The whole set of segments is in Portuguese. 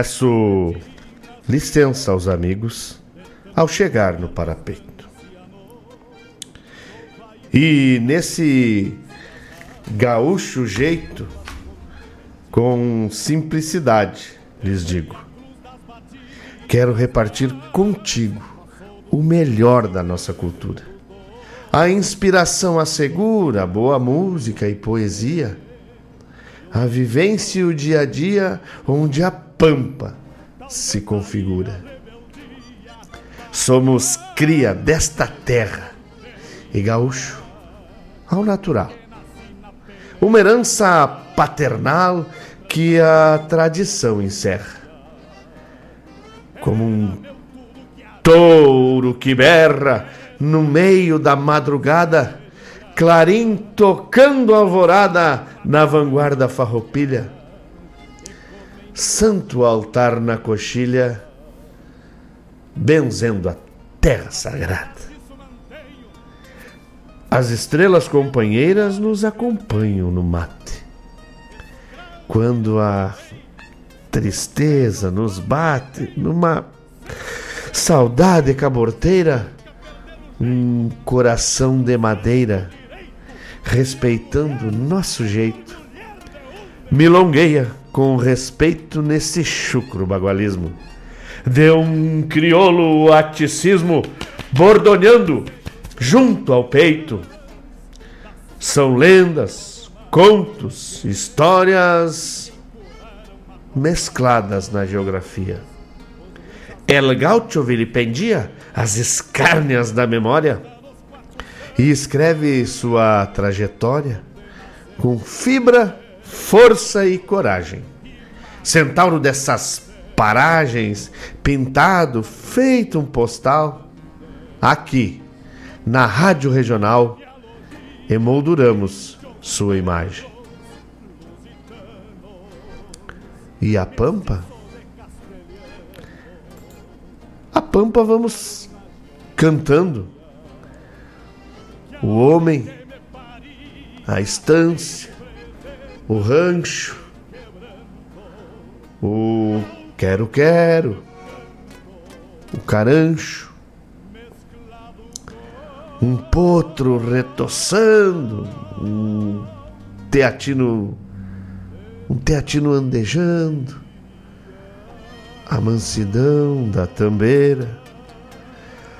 Peço licença aos amigos ao chegar no parapeito. E nesse gaúcho jeito, com simplicidade, lhes digo: quero repartir contigo o melhor da nossa cultura. A inspiração assegura boa música e poesia, a vivência e o dia a dia onde a pampa se configura. Somos cria desta terra e gaúcho ao natural. Uma herança paternal que a tradição encerra. Como um touro que berra no meio da madrugada, clarim tocando alvorada na vanguarda farroupilha. Santo altar na coxilha, benzendo a terra sagrada. As estrelas companheiras nos acompanham no mate. Quando a tristeza nos bate, numa saudade caborteira, um coração de madeira, respeitando nosso jeito, milongueia com respeito nesse chucro bagualismo. De um crioulo aticismo bordonhando junto ao peito. São lendas, contos, histórias mescladas na geografia. El Gaucho vilipendia as escárnias da memória e escreve sua trajetória com fibra, força e coragem. Centauro dessas paragens, pintado, feito um postal, aqui, na Rádio Regional, emolduramos sua imagem. E a Pampa? A Pampa vamos cantando. O homem, a estância, o rancho, o quero-quero, o carancho, um potro retoçando, um teatino, um teatino andejando, a mansidão da tambeira,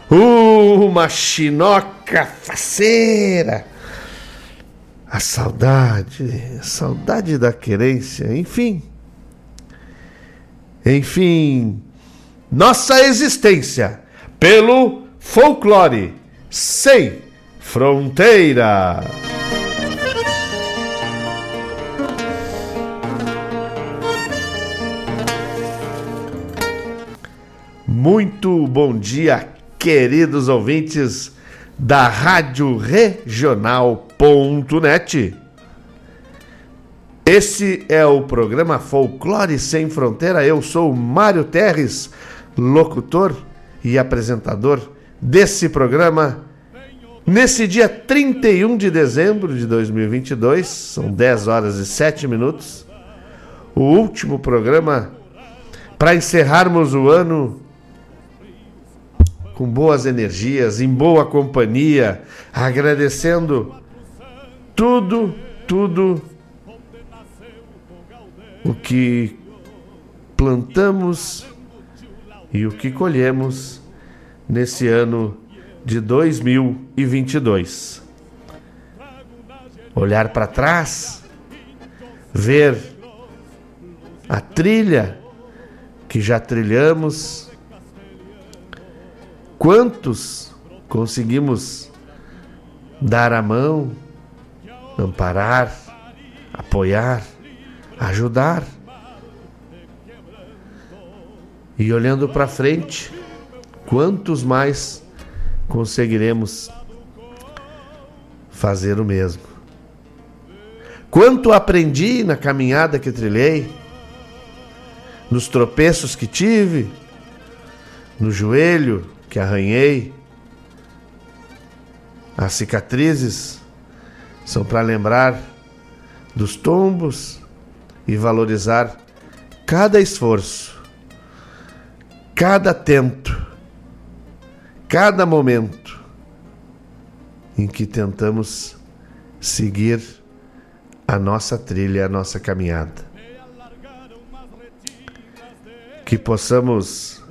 uma chinoca faceira, a saudade, a saudade da querência, enfim. Enfim, nossa existência pelo folclore sem fronteira. Muito bom dia, queridos ouvintes da Rádio Regional.net. Esse é o programa Folclore Sem Fronteira. Eu sou Mário Terres, locutor e apresentador desse programa. Nesse dia 31 de dezembro de 2022, são 10 horas e 7 minutos, o último programa para encerrarmos o ano com boas energias, em boa companhia, agradecendo tudo, tudo o que plantamos e o que colhemos nesse ano de 2022. Olhar para trás, ver a trilha que já trilhamos Quantos conseguimos dar a mão, amparar, apoiar, ajudar? E olhando para frente, quantos mais conseguiremos fazer o mesmo? Quanto aprendi na caminhada que trilhei, nos tropeços que tive, no joelho, que arranhei, as cicatrizes são para lembrar dos tombos e valorizar cada esforço, cada tento, cada momento em que tentamos seguir a nossa trilha, a nossa caminhada. Que possamos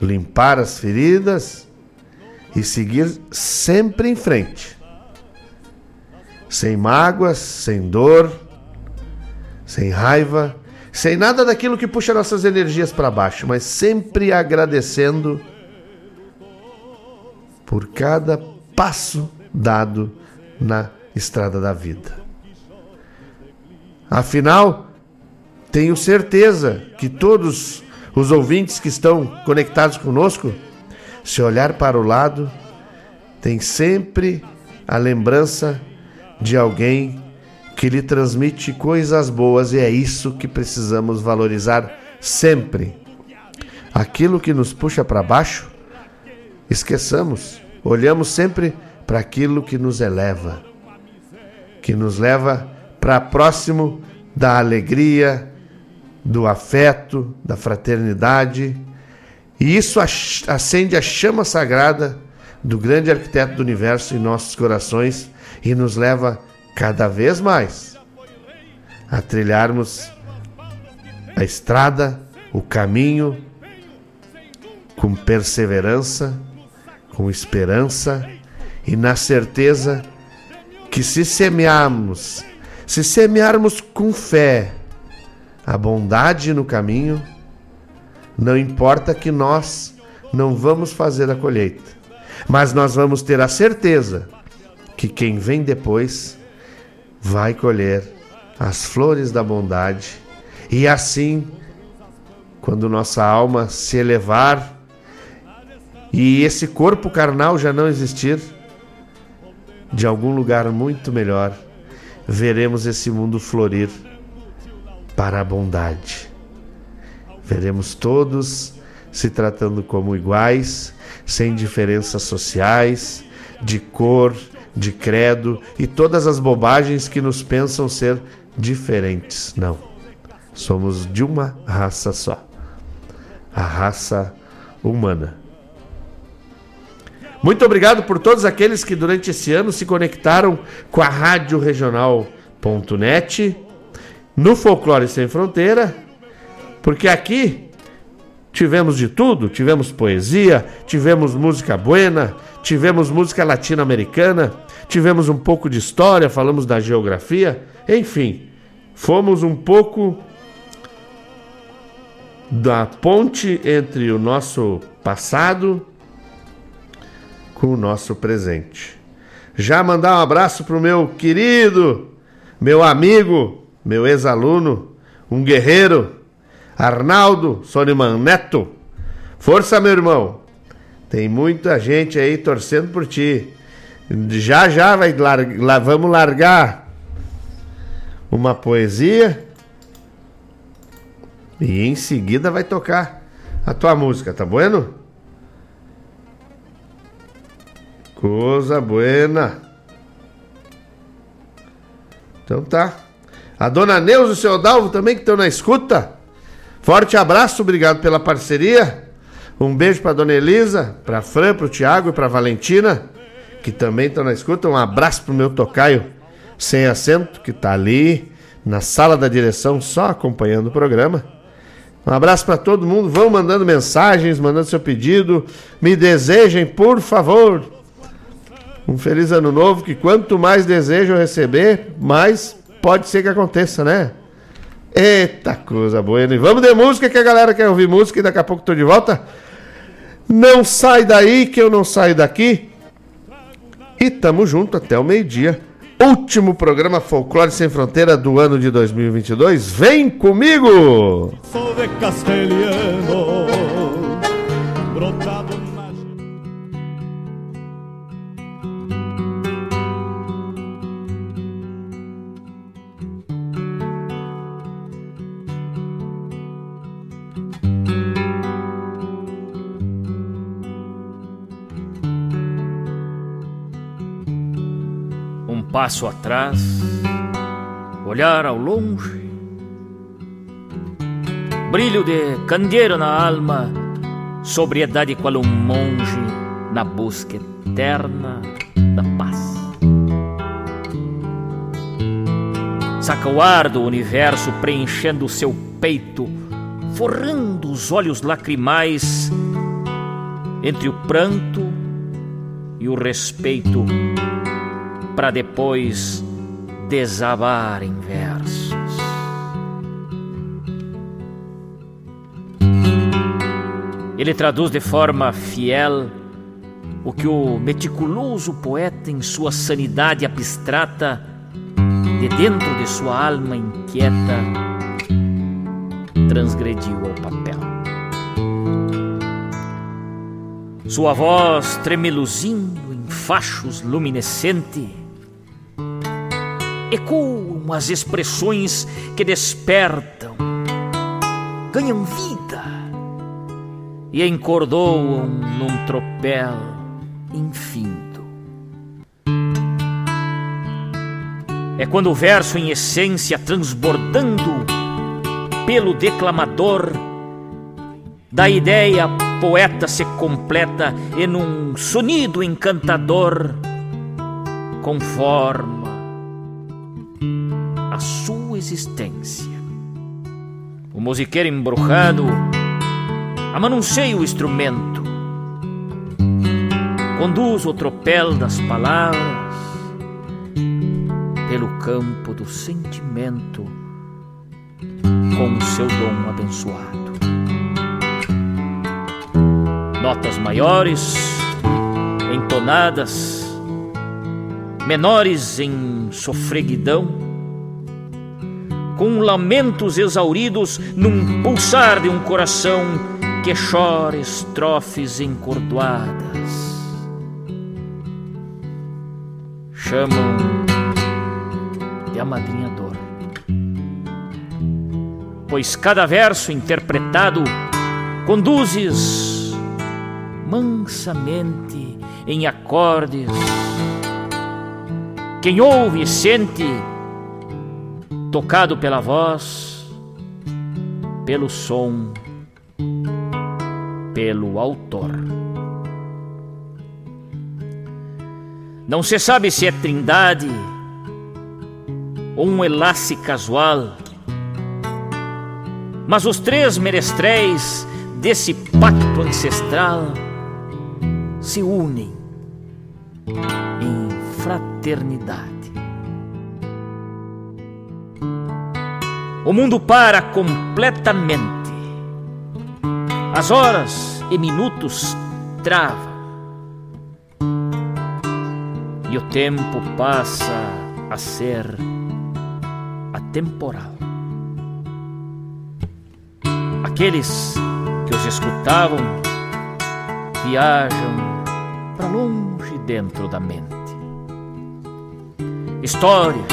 limpar as feridas e seguir sempre em frente. Sem mágoas, sem dor, sem raiva, sem nada daquilo que puxa nossas energias para baixo, mas sempre agradecendo por cada passo dado na estrada da vida. Afinal, tenho certeza que todos os ouvintes que estão conectados conosco, se olhar para o lado, tem sempre a lembrança de alguém que lhe transmite coisas boas e é isso que precisamos valorizar sempre. Aquilo que nos puxa para baixo, esqueçamos, olhamos sempre para aquilo que nos eleva, que nos leva para próximo da alegria, do afeto, da fraternidade, e isso acende a chama sagrada do grande arquiteto do universo em nossos corações e nos leva cada vez mais a trilharmos a estrada, o caminho com perseverança, com esperança e na certeza que se semearmos, se semearmos com fé a bondade no caminho, não importa que nós não vamos fazer a colheita, mas nós vamos ter a certeza que quem vem depois vai colher as flores da bondade e assim, quando nossa alma se elevar e esse corpo carnal já não existir, de algum lugar muito melhor, veremos esse mundo florir para a bondade. Veremos todos se tratando como iguais, sem diferenças sociais, de cor, de credo e todas as bobagens que nos pensam ser diferentes. Não. Somos de uma raça só. A raça humana. Muito obrigado por todos aqueles que durante esse ano se conectaram com a Rádio Regional.net no Folclore Sem Fronteira, porque aqui tivemos de tudo, tivemos poesia, tivemos música buena, tivemos música latino-americana, tivemos um pouco de história, falamos da geografia, enfim, fomos um pouco da ponte entre o nosso passado com o nosso presente. Já mandar um abraço para o meu querido, meu amigo, meu ex-aluno, um guerreiro, Arnaldo Soniman Neto. Força, meu irmão. Tem muita gente aí torcendo por ti. Já já vai lá, vamos largar uma poesia e em seguida vai tocar a tua música, tá bueno? Coisa buena. Então tá. A dona Neuza e o seu Dalvo também que estão na escuta. Forte abraço, obrigado pela parceria. Um beijo para dona Elisa, para Fran, para o Tiago e para Valentina, que também estão na escuta. Um abraço pro meu tocaio sem assento, que tá ali na sala da direção só acompanhando o programa. Um abraço para todo mundo. Vão mandando mensagens, mandando seu pedido. Me desejem, por favor, um feliz ano novo, que quanto mais desejo receber, mais pode ser que aconteça, né? Eita coisa boa. E vamos de música que a galera quer ouvir música e daqui a pouco tô de volta. Não sai daí que eu não saio daqui. E tamo junto até o meio-dia. Último programa Folclore Sem Fronteira do ano de 2022. Vem comigo! Sou de passo atrás, olhar ao longe, brilho de candeeiro na alma, sobriedade qual um monge na busca eterna da paz. Saca o ar do universo preenchendo o seu peito, forrando os olhos lacrimais entre o pranto e o respeito para depois desabar em versos. Ele traduz de forma fiel o que o meticuloso poeta, em sua sanidade abstrata, de dentro de sua alma inquieta, transgrediu ao papel. Sua voz tremeluzindo em fachos luminescente ecoam as expressões que despertam, ganham vida e encordoam num tropel infinito. É quando o verso, em essência, transbordando, pelo declamador, da ideia poeta se completa em um sonido encantador, conforma a sua existência. O musiqueiro embrujado amanuncia o instrumento, conduz o tropel das palavras pelo campo do sentimento com o seu dom abençoado. Notas maiores, entonadas, menores em sofreguidão, com lamentos exauridos num pulsar de um coração que chora estrofes encordoadas. Chamam de amadrinhador. Pois cada verso interpretado conduzes mansamente em acordes. Quem ouve sente, tocado pela voz, pelo som, pelo autor. Não se sabe se é trindade ou um enlace casual. Mas os três menestréis desse pacto ancestral se unem em fraternidade. O mundo para completamente. As horas e minutos travam. E o tempo passa a ser atemporal. Aqueles que os escutavam viajam para longe dentro da mente. Histórias,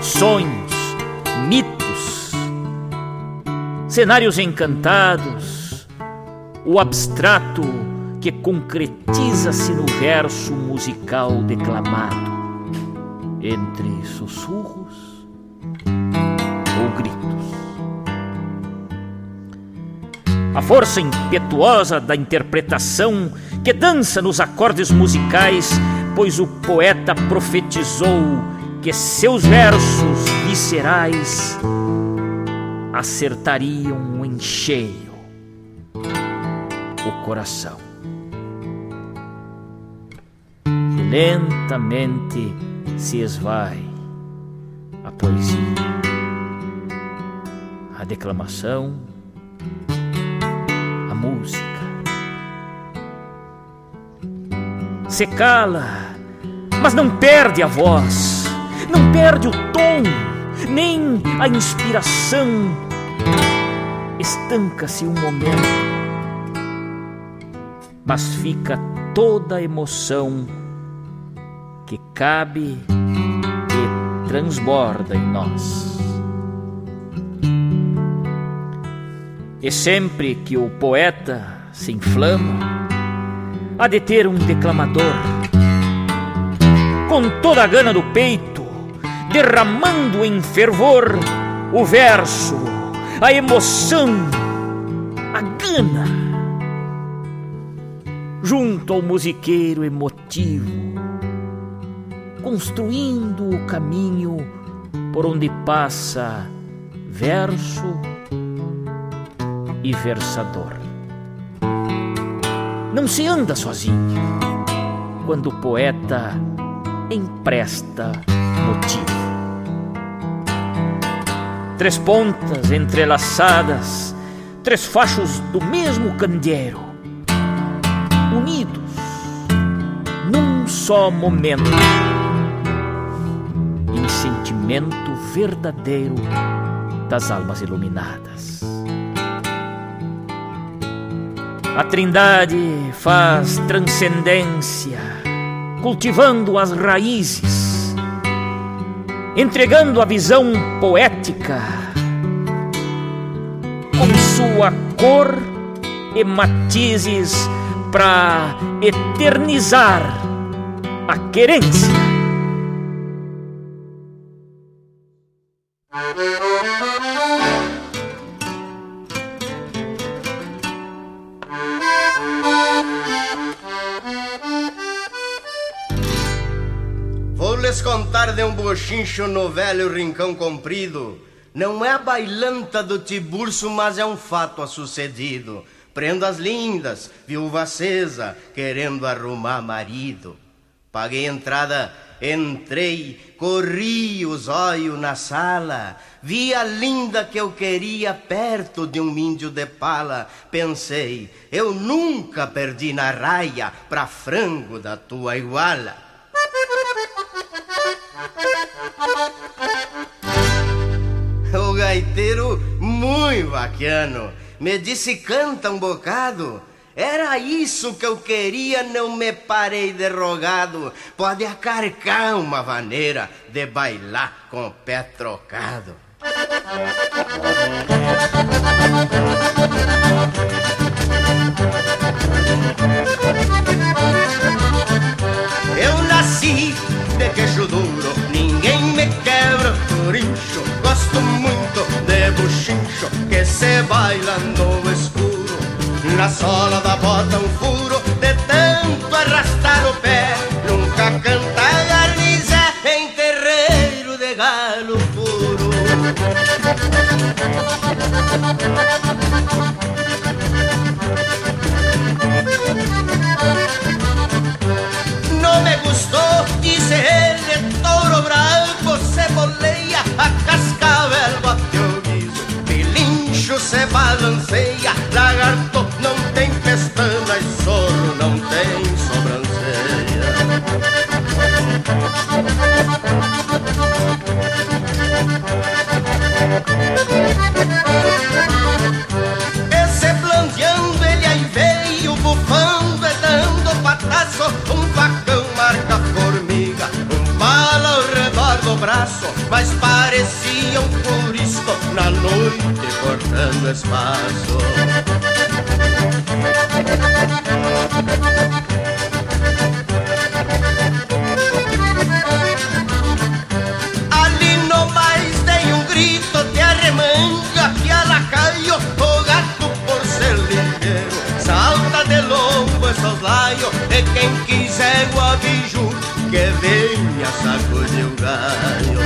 sonhos, mitos, cenários encantados, o abstrato que concretiza-se no verso musical declamado entre sussurros ou gritos. A força impetuosa da interpretação que dança nos acordes musicais, pois o poeta profetizou que seus versos viscerais acertariam em cheio o coração. E lentamente se esvai a poesia a declamação, a música. Se cala, mas não perde a voz, não perde o tom, nem a inspiração. Estanca-se um momento, mas fica toda a emoção que cabe e transborda em nós. E sempre que o poeta se inflama, há de ter um declamador, com toda a gana do peito, derramando em fervor o verso, a emoção, a gana, junto ao musiqueiro emotivo, construindo o caminho por onde passa verso e versador. Não se anda sozinho quando o poeta empresta motivo. Três pontas entrelaçadas, três fachos do mesmo candeeiro, unidos num só momento, em sentimento verdadeiro das almas iluminadas. A Trindade faz transcendência, cultivando as raízes, entregando a visão poética com sua cor e matizes para eternizar a querência. Bochincho no velho rincão comprido. Não é a bailanta do Tiburcio, mas é um fato a sucedido. Prendas lindas, viúva acesa, querendo arrumar marido. Paguei entrada, entrei, corri os olhos na sala. Vi a linda que eu queria perto de um índio de pala. Pensei, eu nunca perdi na raia pra frango da tua iguala. Gaiteiro, muito bacano, me disse canta um bocado. Era isso que eu queria, não me parei derrogado. Pode acarcar uma maneira de bailar com o pé trocado. Eu nasci de queixo duro, ninguém me quebra corincho. Gosto muito de buchincho que se baila no escuro. Na sola da bota um furo de tanto arrastar o pé. Nunca canta garniza em terreiro de galo puro. Lagarto não tem pestana e soro não tem sobrancelha. Mas parecia um curisco na noite cortando espaço. Ali no mais tem um grito de arremanga que ela caiu o gato por ser ligeiro salta de lombo e soslaio e quem quiser guabiju que venha sacudir o galho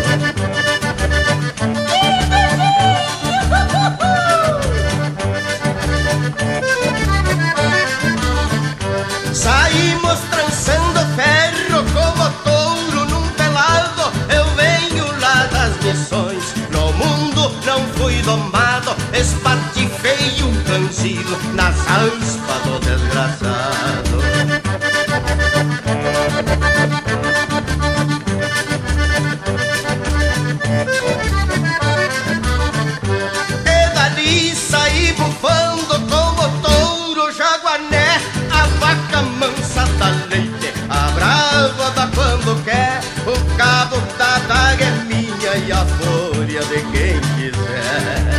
Saímos trançando ferro como touro num pelado. Eu venho lá das missões, no mundo não fui domado. Espatifei um canzido nas aspas do desgraçado. De quem quiser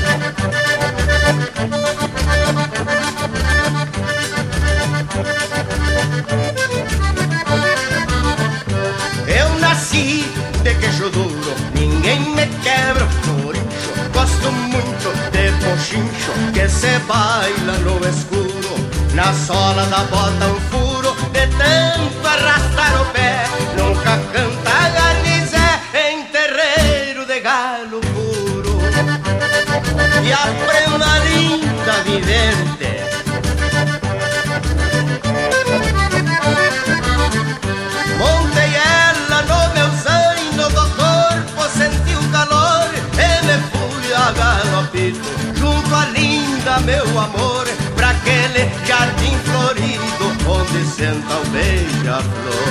Eu nasci de queixo duro, ninguém me quebra por incho. Gosto muito de pochincho que se baila no escuro. Na sola da bota um furo, de tanto arrastar E a prenda linda vivente Montei ela no meu zaino do corpo, senti o calor e me fui a galopito junto à linda meu amor, pra aquele jardim florido onde senta o beija-flor.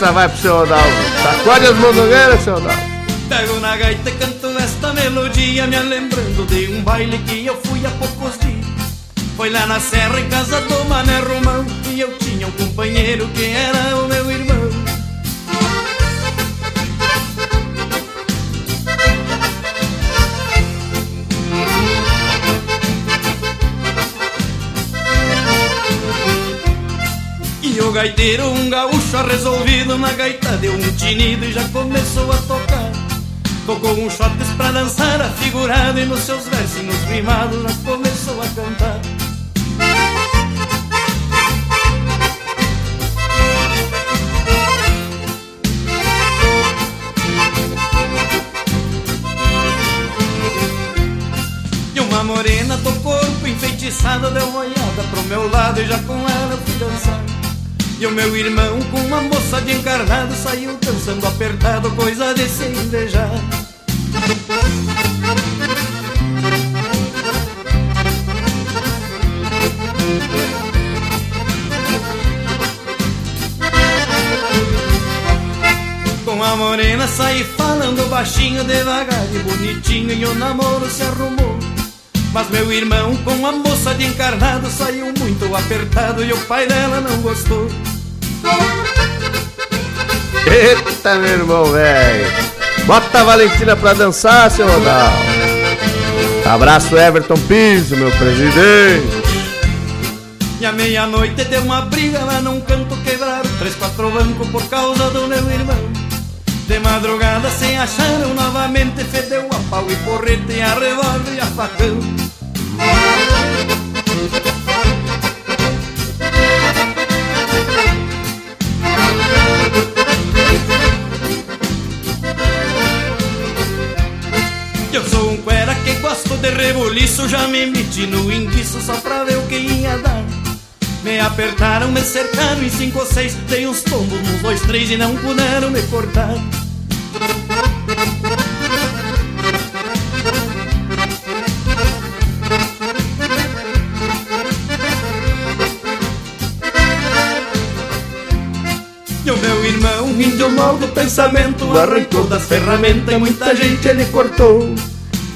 Essa vai pro seu Odalvo. Sacode as mondongueiras, seu Odalvo. Pego na gaita e canto esta melodia Me lembrando de um baile que eu fui há poucos dias Foi lá na serra em casa do Mané Romão E eu tinha um companheiro que era o meu irmão o gaiteiro, um gaúcho resolvido Na gaita deu um tinido e já começou a tocar. Tocou um shotes pra dançar afigurado E nos seus versinhos rimados já começou a cantar. E uma morena do corpo enfeitiçada Deu uma olhada pro meu lado e já com ela fui dançar e o meu irmão com uma moça de encarnado Saiu dançando apertado, coisa de se invejar Com a morena saí falando baixinho, devagar e bonitinho E o namoro se arrumou mas meu irmão com a moça de encarnado saiu muito apertado e o pai dela não gostou. Eita, meu irmão, velho. Bota a Valentina pra dançar, seu Rodal. Abraço, Everton Piso, meu presidente. E à meia-noite deu uma briga lá num canto quebraram Três, quatro bancos por causa do meu irmão De madrugada se acharam novamente Fedeu a pau e porrete, a revólver e a facão rebuliço Já me meti no enguiço só pra ver o que ia dar. Me apertaram, me cercaram em cinco ou seis Dei uns tombos nos dois, três e não puderam me cortar. E o meu irmão, índio mal do pensamento Arrancou das ferramentas e muita gente ele cortou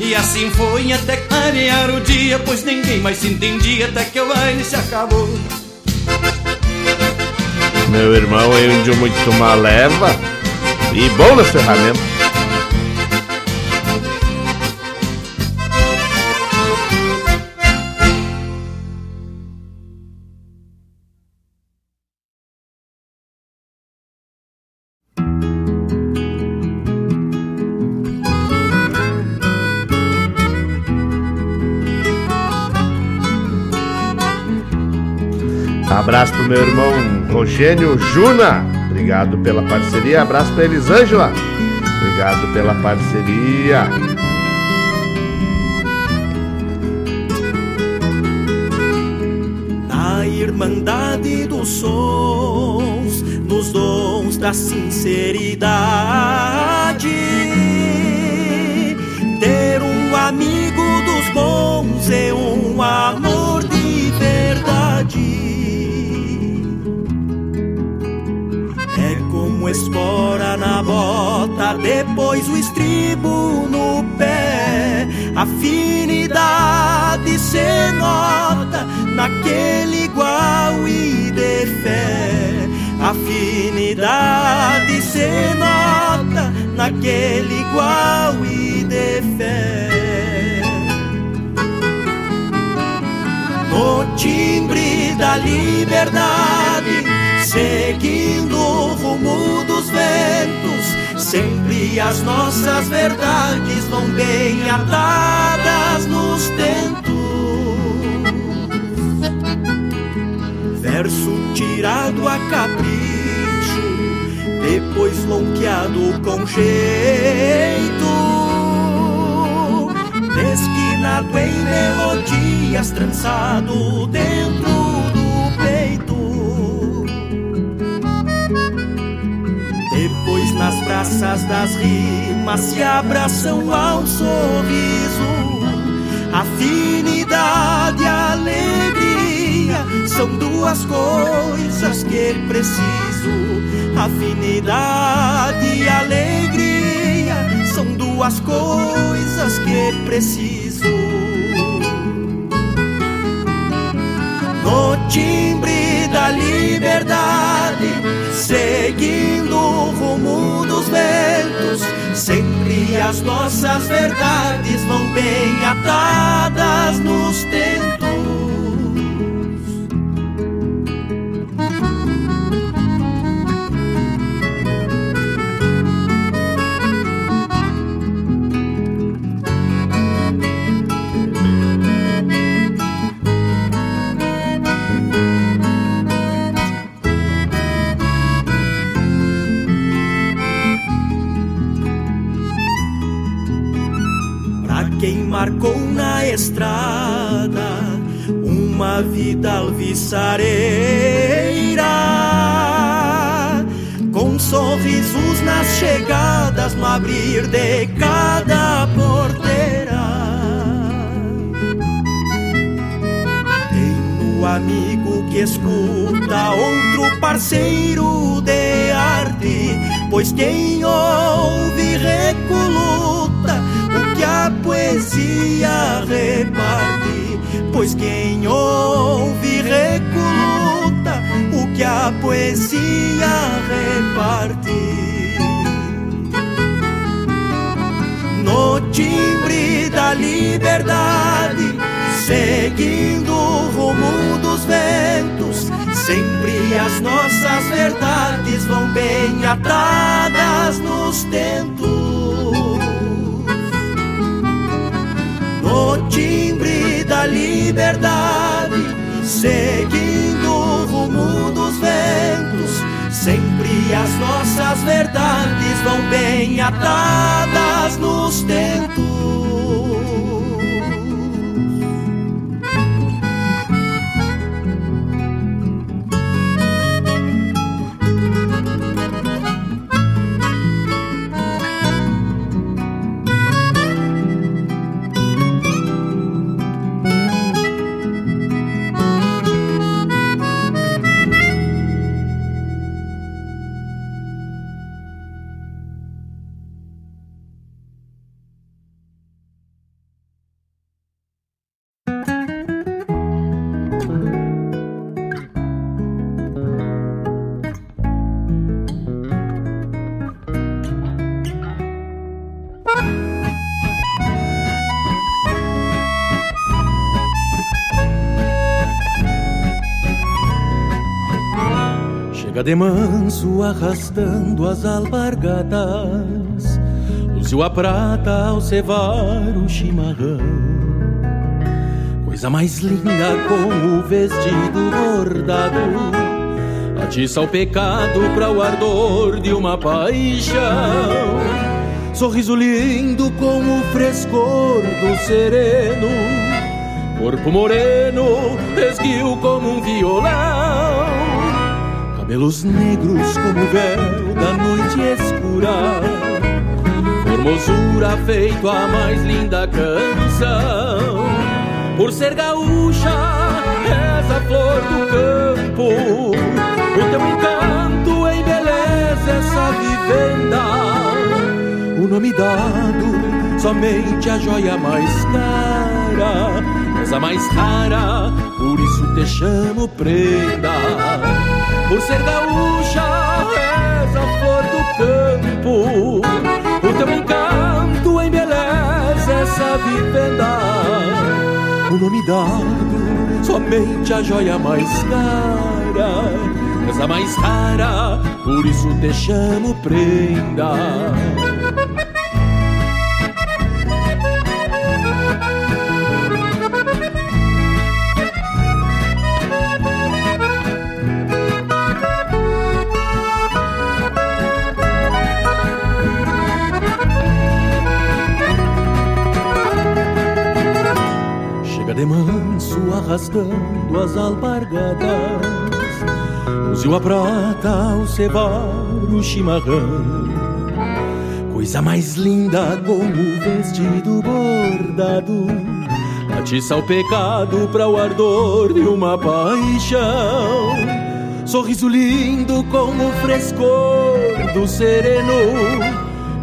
E assim foi até clarear o dia Pois ninguém mais se entendia até que o baile se acabou Meu irmão é índio muito maleva e bom nas ferramentas. Rogênio Juna. Obrigado pela parceria. Abraço pra Elisângela. Obrigado pela parceria. Na irmandade dos sons, nos dons da sinceridade. Ter um amigo dos bons é um amor de verdade. Espora na bota, depois o estribo no pé. Afinidade se nota naquele igual e de fé. Afinidade se nota naquele igual e de fé. No timbre da liberdade, seguindo o rumo dos ventos, sempre as nossas verdades vão bem atadas nos tentos. Verso tirado a capricho, depois lonqueado com jeito desquinado em melodias, trançado dentro nas braças das rimas se abraçam ao sorriso. Afinidade e alegria são duas coisas que preciso. Afinidade e alegria são duas coisas que preciso. timbre da liberdade, seguindo o rumo dos ventos. Sempre as nossas verdades vão bem atadas nos tentos. Estrada uma vida alviçareira, com sorrisos nas chegadas no abrir de cada porteira. Tenho amigo que escuta outro parceiro de arte, pois quem ouve recoluta poesia reparte, pois quem ouve recoluta o que a poesia reparte. No timbre da liberdade, seguindo o rumo dos ventos, sempre as nossas verdades vão bem atadas nos tentos da liberdade, seguindo o rumo dos ventos. Sempre as nossas verdades vão bem atadas nos tentos. De manso arrastando as alpargatas, luziu a prata ao cevar o chimarrão. Coisa mais linda com o vestido bordado, atiça o pecado para o ardor de uma paixão. Sorriso lindo com o frescor do sereno, corpo moreno, esguio como um violão cabelos negros como o véu da noite escura, formosura feito a mais linda canção. Por ser gaúcha, és a flor do campo, o teu encanto embeleza essa vivenda. O nome dado, somente a joia mais cara, és a mais rara, por isso te chamo prenda por ser gaúcha, és a flor do campo. O teu encanto embeleza essa vivenda. O nome dado, somente a joia mais cara. És a mais rara, por isso te chamo prenda. Arrastando as alpargatas. Luziu a prata ao cevar o chimarrão. Coisa mais linda como o vestido bordado. Atiça o pecado para o ardor de uma paixão. Sorriso lindo como o frescor do sereno.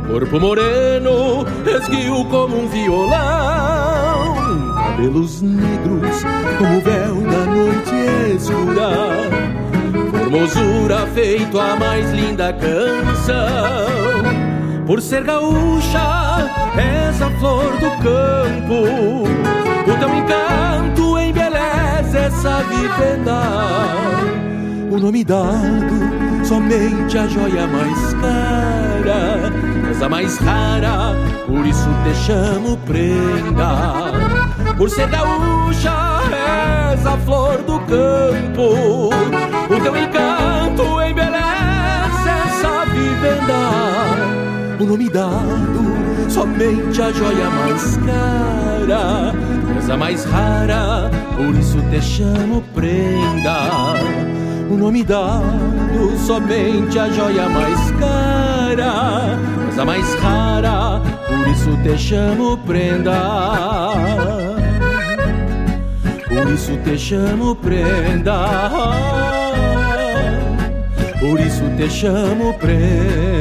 Corpo moreno, esguio como um violão cabelos negros como o véu da noite frescura, formosura feito a mais linda canção. Por ser gaúcha, és a flor do campo, o teu encanto embeleza essa vivenda. O nome dado, somente a joia mais cara, és a mais rara, por isso te chamo prenda. Por ser gaúcha, és a flor do campo, o teu encanto embeleza essa vivenda. O nome dado, somente a joia mais cara, és a mais rara, por isso te chamo prenda. O nome dado, somente a joia mais cara, és a mais rara, por isso te chamo prenda. Por isso te chamo prenda. Por isso te chamo prenda.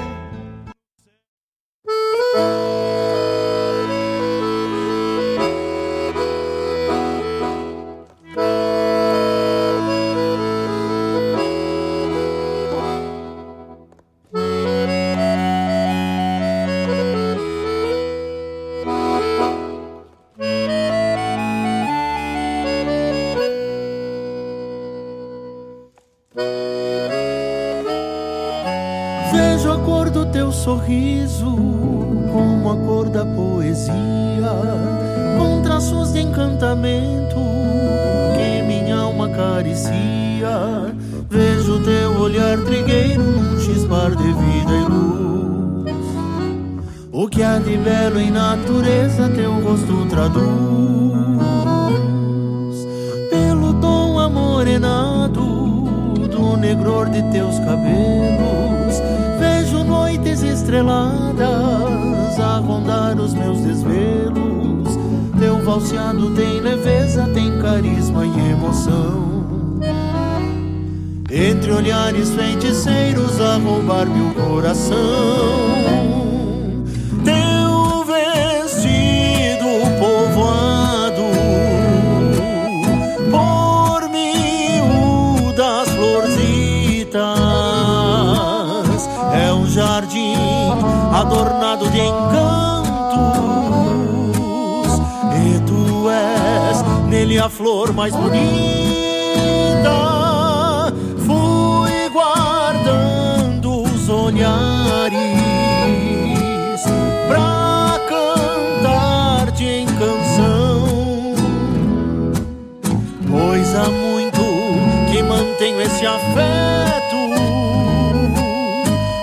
Afeto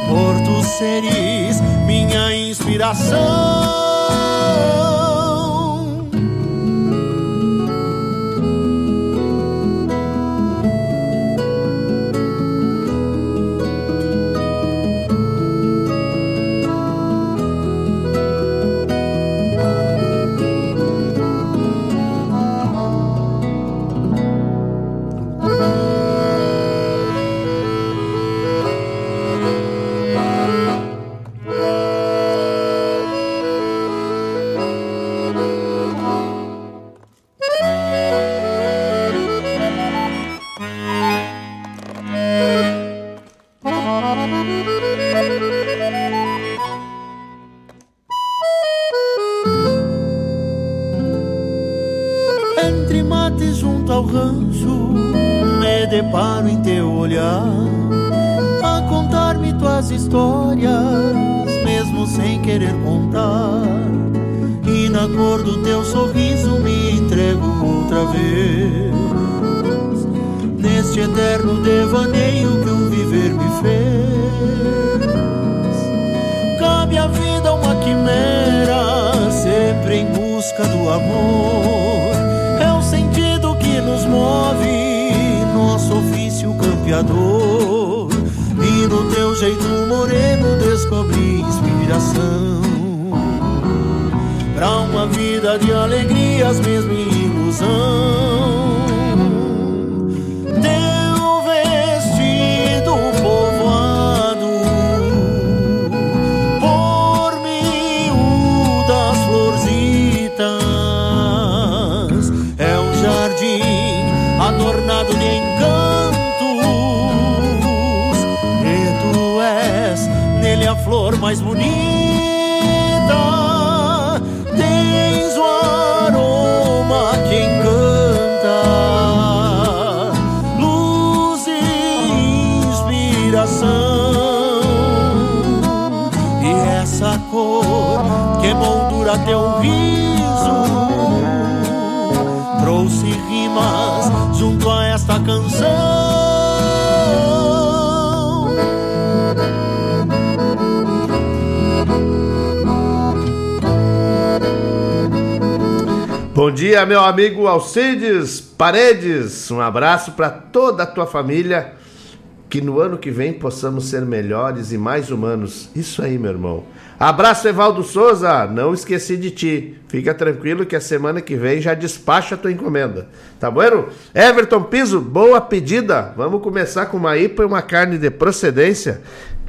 por tu seres minha inspiração. Meu amigo Alcides Paredes. Um abraço para toda a tua família. Que no ano que vem possamos ser melhores e mais humanos. Isso aí, meu irmão. Abraço, Evaldo Souza. Não esqueci de ti. Fica tranquilo que a semana que vem já despacha a tua encomenda. Tá bueno? Everton Piso, boa pedida. Vamos começar com uma IPA e uma carne de procedência.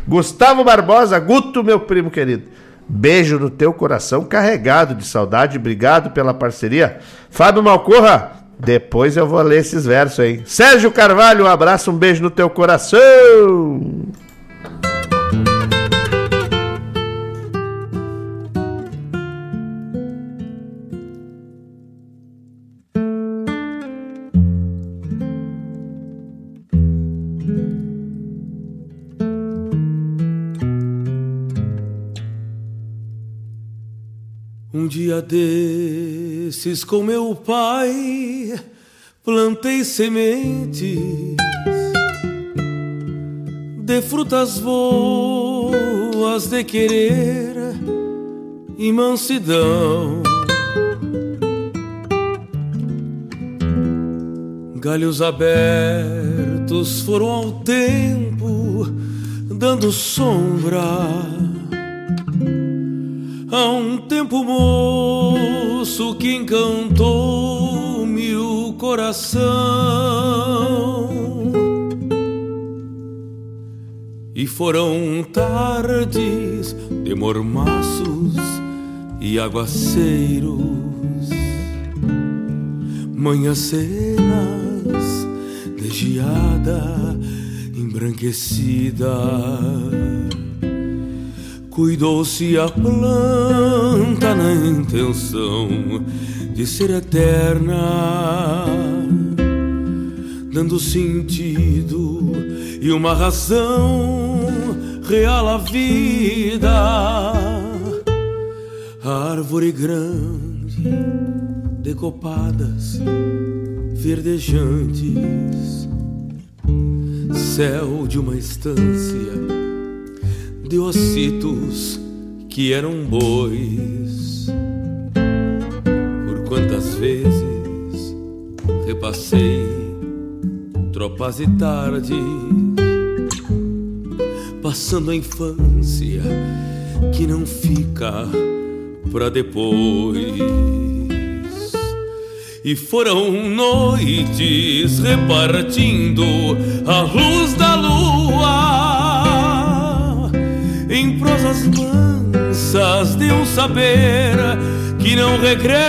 Gustavo Barbosa, Guto, meu primo querido. Beijo no teu coração, carregado de saudade. Obrigado pela parceria. Fábio Malcorra, depois eu vou ler esses versos aí. Sérgio Carvalho, um abraço, um beijo no teu coração. Dia desses com meu pai plantei sementes de frutas boas de querer e mansidão. Galhos abertos foram ao tempo dando sombra Há um tempo moço que encantou-me o coração. E foram tardes de mormaços e aguaceiros Manhãs cenas de geada embranquecida Cuidou-se a planta na intenção de ser eterna, dando sentido e uma razão real à vida. Árvore grande, decopadas, verdejantes, céu de uma estância de ossitos que eram bois. Por quantas vezes repassei tropas e tardes, passando a infância que não fica pra depois. E foram noites repartindo a luz da lua em prosas mansas de um saber que não regressa.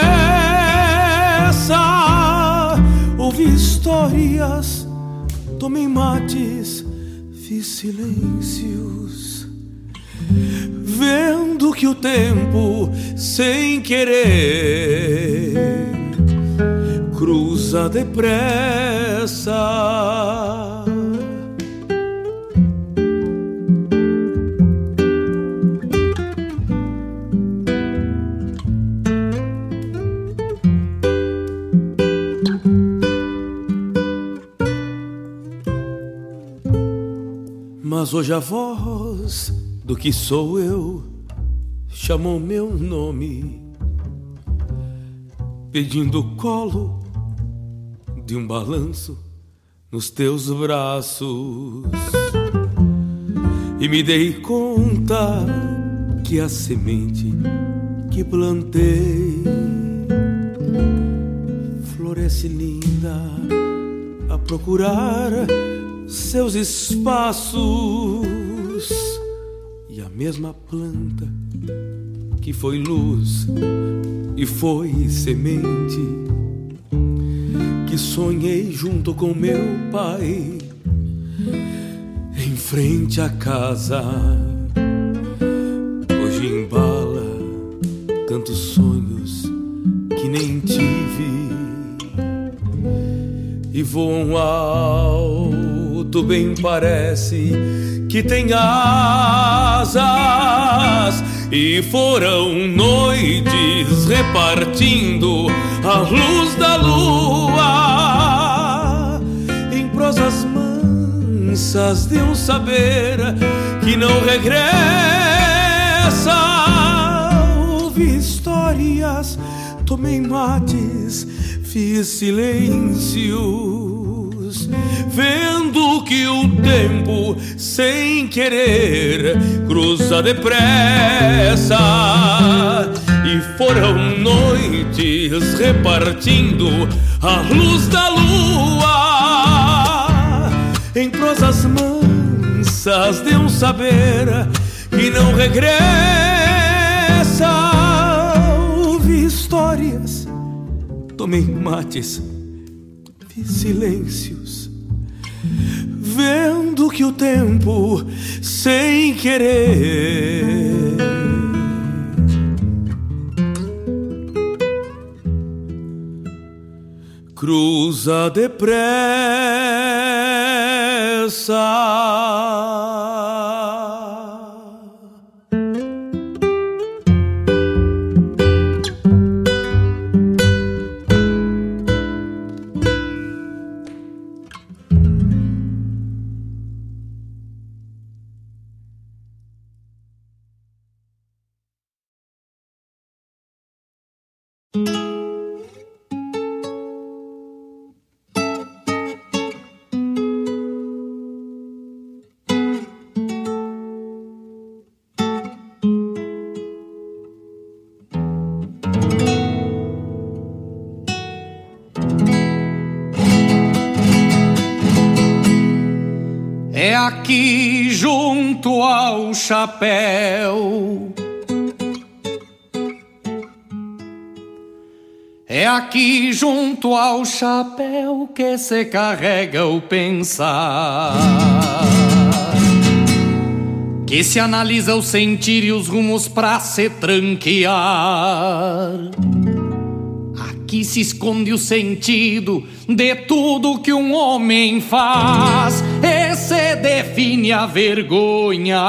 Ouvi histórias, tomei mates, fiz silêncios, vendo que o tempo, sem querer, cruza depressa. Mas hoje a voz do que sou eu chamou meu nome, pedindo colo de um balanço nos teus braços. E me dei conta que a semente que plantei floresce linda a procurar seus espaços. E a mesma planta que foi luz e foi semente que sonhei junto com meu pai em frente à casa. Hoje embala tantos sonhos que nem tive e voam alto bem parece que tem asas e foram noites repartindo a luz da lua em prosas mansas de um saber que não regressa. Ouvi histórias, tomei mates, fiz silêncios, vendo que o tempo, sem querer, cruza depressa. E foram noites repartindo a luz da lua em prosas mansas de um saber que não regressa. Ouvi histórias, tomei mates, fiz silêncios, vendo que o tempo, sem querer, cruza depressa. Chapéu. É aqui junto ao chapéu que se carrega o pensar. Que se analisa o sentir e os rumos pra se tranquear. Aqui se esconde o sentido de tudo que um homem faz. Se define a vergonha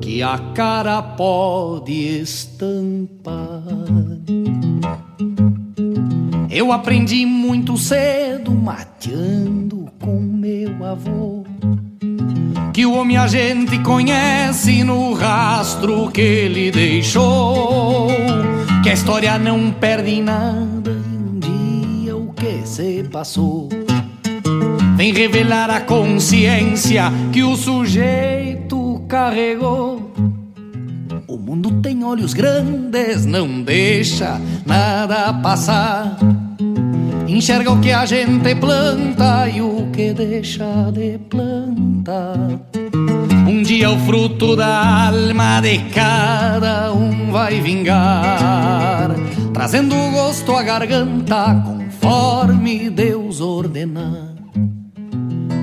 que a cara pode estampar. Eu aprendi muito cedo, mateando com meu avô, que o homem a gente conhece no rastro que ele deixou, que a história não perde nada e um dia o que se passou. Vem revelar a consciência que o sujeito carregou. O mundo tem olhos grandes, não deixa nada passar. Enxerga o que a gente planta e o que deixa de plantar. Um dia o fruto da alma de cada um vai vingar, trazendo gosto à garganta conforme Deus ordenar.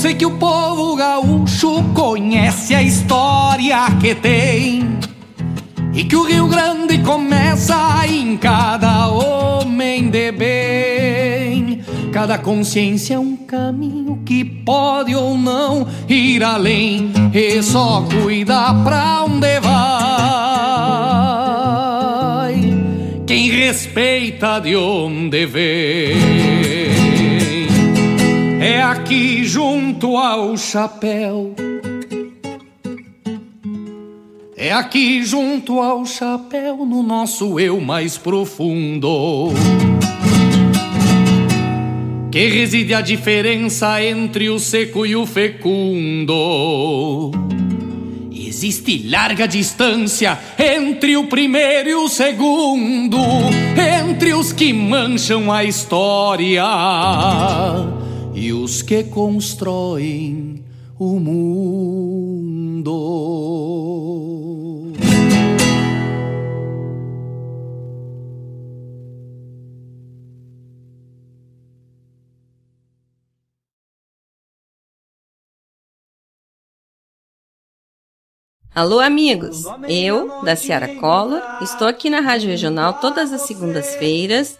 Sei que o povo gaúcho conhece a história que tem E que o Rio Grande começa em cada homem de bem. Cada consciência é um caminho que pode ou não ir além. E só cuida pra onde vai. Quem respeita de onde vem. É aqui junto ao chapéu. É aqui junto ao chapéu, no nosso eu mais profundo, que reside a diferença entre o seco e o fecundo. Existe larga distância entre o primeiro e o segundo, entre os que mancham a história e os que constroem o mundo. Alô, amigos! Eu, da Ciara Collor, estou aqui na Rádio Regional todas as segundas-feiras,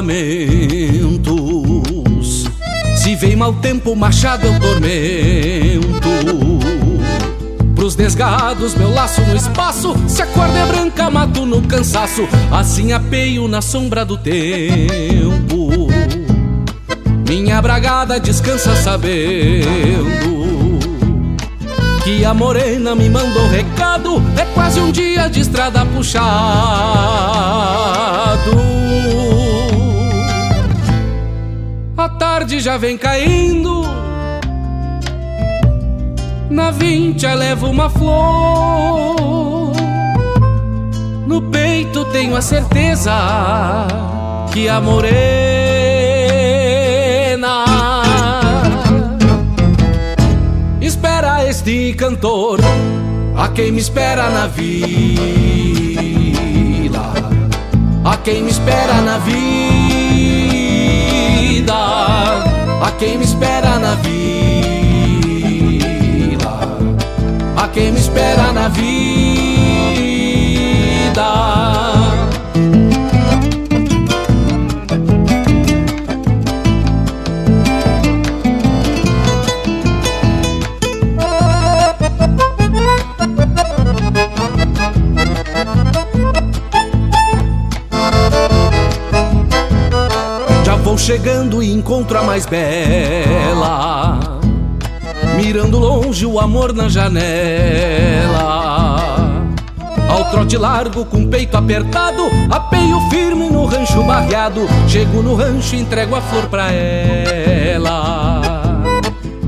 Lamentos. Se vem mau tempo, machado eu tormento. Pros desgados, meu laço no espaço. Se a corda é branca, mato no cansaço. Assim apeio na sombra do tempo. Minha bragada descansa sabendo que a morena me mandou recado. É quase um dia de estrada puxado. Tarde já vem caindo. Na vincha levo uma flor. No peito tenho a certeza que a morena espera este cantor. A quem me espera na vila, a quem me espera na vila a quem me espera na vila, a quem me espera na vida. Chegando e encontro a mais bela. Mirando longe o amor na janela. Ao trote largo com peito apertado, apeio firme no rancho barreado. Chego no rancho e entrego a flor pra ela.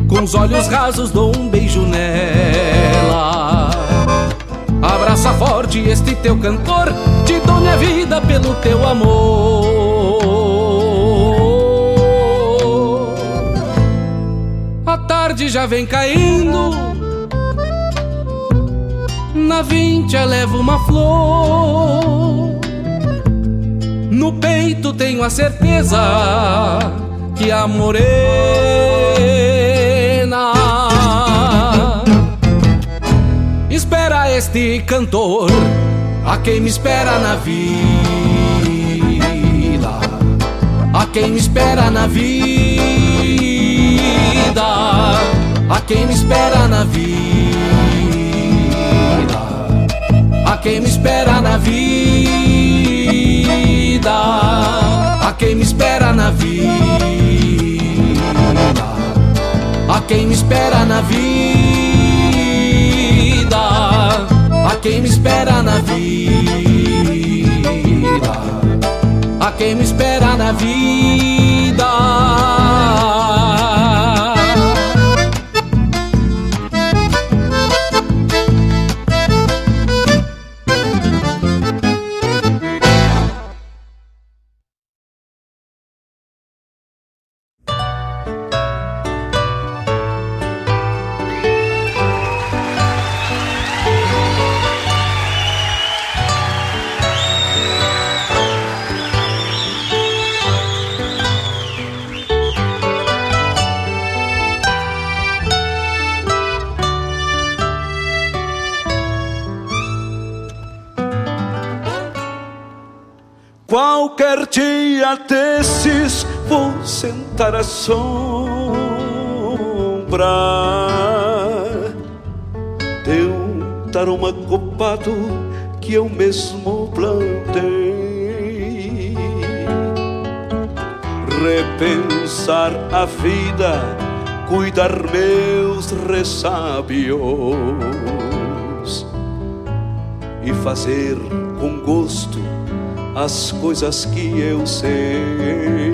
Com os olhos rasos dou um beijo nela. Abraça forte este teu cantor, te dou minha vida pelo teu amor. Tarde já vem caindo. Na vincha levo uma flor. No peito tenho a certeza que a morena espera este cantor. A quem me espera na vila, a quem me espera na vila a quem me espera na vida, a quem me espera na vida, a quem me espera na vida, a quem me espera na vida, a quem me espera na vida, a quem me espera na vida. Sombra de um taroma copado que eu mesmo plantei. Repensar a vida, cuidar meus ressábios e fazer com gosto as coisas que eu sei.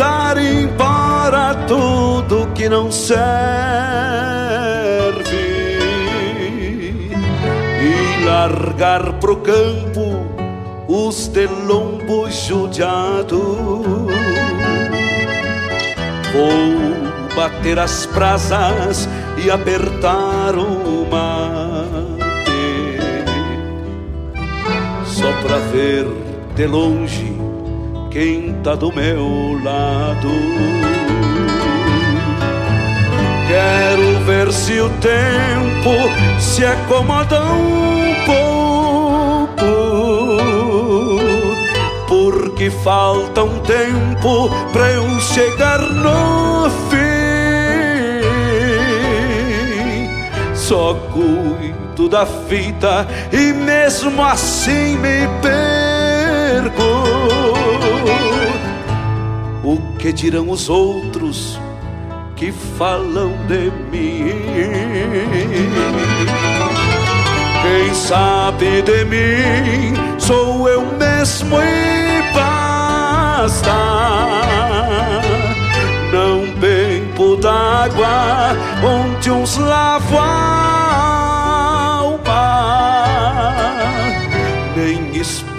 Mandar embora tudo que não serve e largar pro campo os telombos judiados. Vou bater as brasas e apertar o mar só pra ver de longe quem tá do meu lado. Quero ver se o tempo se acomoda um pouco, porque falta um tempo pra eu chegar no fim. Só cuido da fita e mesmo assim me perco. Que dirão os outros que falam de mim? Quem sabe de mim sou eu mesmo e basta. Não bebo d'água onde uns lavam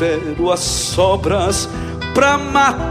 espero as sobras pra matar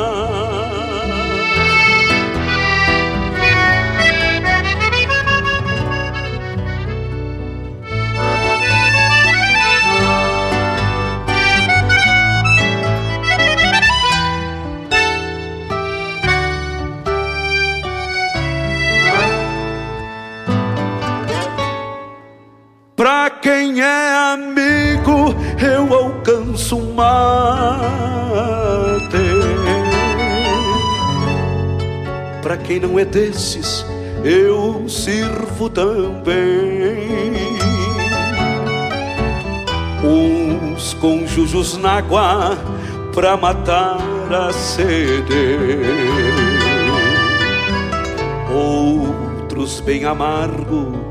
Pra quem é amigo, eu alcanço um mate. Pra quem não é desses, eu sirvo também. Uns conjujos na água pra matar a sede. Outros bem amargo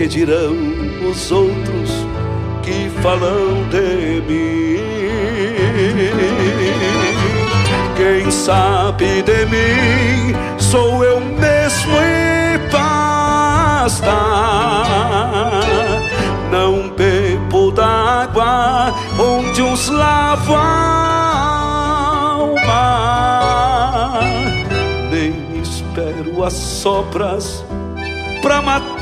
Que dirão os outros que falam de mim? Quem sabe de mim sou eu mesmo e basta. Não bebo d'água onde uns lavam a alma, nem espero as sobras pra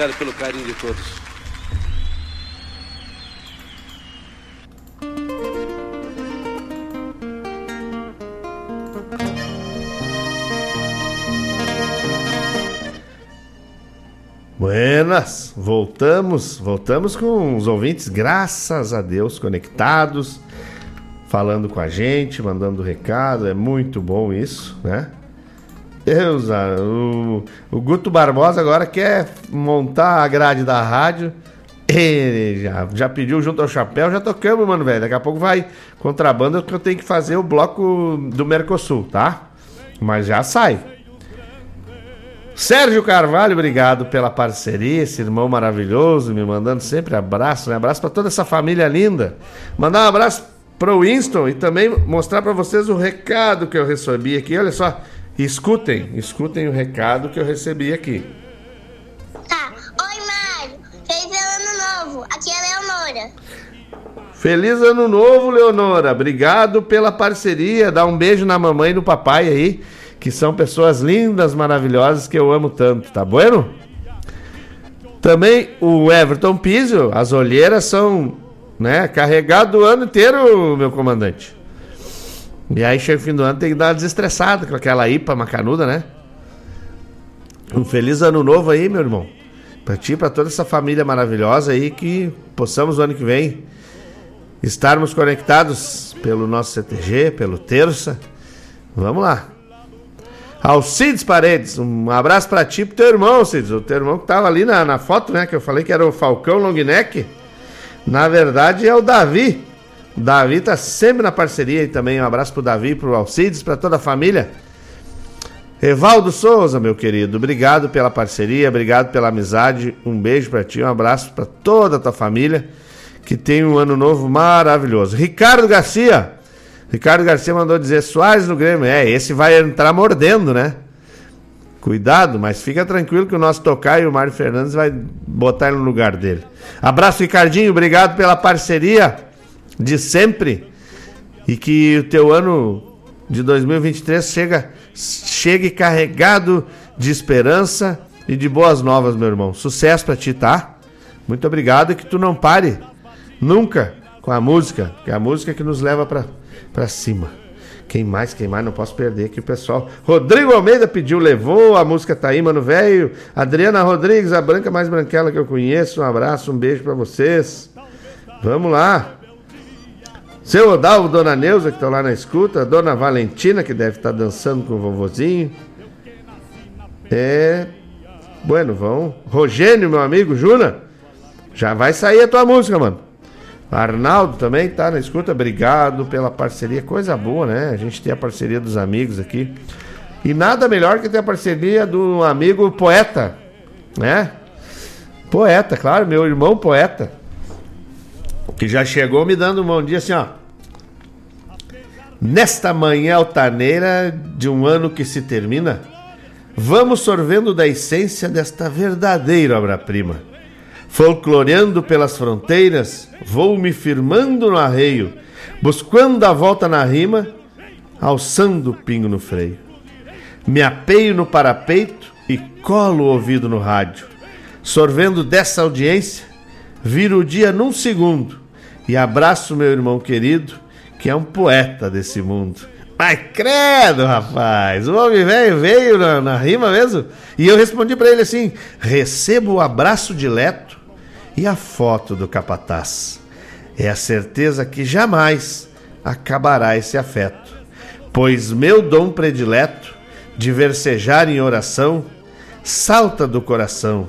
Obrigado pelo carinho de todos. Buenas, voltamos, voltamos com os ouvintes, graças a Deus, conectados, falando com a gente, mandando recado, é muito bom isso, né? Deus, ah, o, o Guto Barbosa agora quer montar a grade da rádio. Ele já, já pediu junto ao chapéu, já tocamos, mano, velho. Daqui a pouco vai contrabando que eu tenho que fazer o bloco do Mercosul, tá? Mas já sai. Sérgio Carvalho, obrigado pela parceria, esse irmão maravilhoso, me mandando sempre abraço, né? Abraço para toda essa família linda. Mandar um abraço pro Winston e também mostrar para vocês o recado que eu recebi aqui. Olha só, escutem, escutem o recado que eu recebi aqui. Tá. Oi, Mário. Feliz ano novo. Aqui é a Leonora. Feliz ano novo, Leonora. Obrigado pela parceria. Dá um beijo na mamãe e no papai aí, que são pessoas lindas, maravilhosas que eu amo tanto, tá bueno? Também o Everton Pizio, as olheiras são, né, carregado o ano inteiro, meu comandante. E aí chega o fim do ano, tem que dar uma desestressada com aquela IPA macanuda, né? Um feliz ano novo aí, meu irmão. Pra ti, pra toda essa família maravilhosa aí, que possamos ano que vem estarmos conectados pelo nosso CTG, pelo Terça. Vamos lá. Alcides Paredes, um abraço pra ti e pro teu irmão, Alcides. O teu irmão que tava ali na, na foto, né? Que eu falei que era o Falcão Longneck. Na verdade é o Davi. Davi tá sempre na parceria e também um abraço pro Davi, pro Alcides, pra toda a família. Evaldo Souza, meu querido, obrigado pela parceria, obrigado pela amizade. Um beijo pra ti, um abraço pra toda a tua família. Que tenha um ano novo maravilhoso. Ricardo Garcia. Ricardo Garcia mandou dizer Soares no Grêmio. É, esse vai entrar mordendo, né? Cuidado, mas fica tranquilo que o nosso tocar e o Mário Fernandes vai botar ele no lugar dele. Abraço, Ricardinho. Obrigado pela parceria de sempre. E que o teu ano de 2023 chega, chegue carregado de esperança e de boas novas, meu irmão. Sucesso pra ti, tá? Muito obrigado e que tu não pare nunca com a música, que é a música que nos leva pra cima. Quem mais, quem mais, não posso perder aqui o pessoal. Rodrigo Almeida pediu, levou, a música tá aí, mano velho. Adriana Rodrigues, a branca mais branquela que eu conheço. Um abraço, um beijo pra vocês. Vamos lá. Seu Odalvo, Dona Neuza, que estão lá na escuta. Dona Valentina, que deve estar dançando com o vovozinho. É. Bueno, vão. Rogênio, meu amigo, Juna. Já vai sair a tua música, mano. Arnaldo também tá na escuta, obrigado pela parceria. Coisa boa, né? A gente tem a parceria dos amigos aqui. E nada melhor que ter a parceria do amigo poeta, né? Poeta, claro, meu irmão poeta. Que já chegou me dando um bom dia assim, ó. Nesta manhã altaneira de um ano que se termina, vamos sorvendo da essência desta verdadeira obra-prima. Folcloreando pelas fronteiras, vou me firmando no arreio, buscando a volta na rima, alçando o pingo no freio. Me apeio no parapeito e colo o ouvido no rádio. Sorvendo dessa audiência, viro o dia num segundo e abraço meu irmão querido, que é um poeta desse mundo. Mas credo, rapaz! O homem velho veio na, na, rima mesmo. E eu respondi para ele assim: recebo o abraço dileto e a foto do capataz. É a certeza que jamais acabará esse afeto, pois meu dom predileto de versejar em oração salta do coração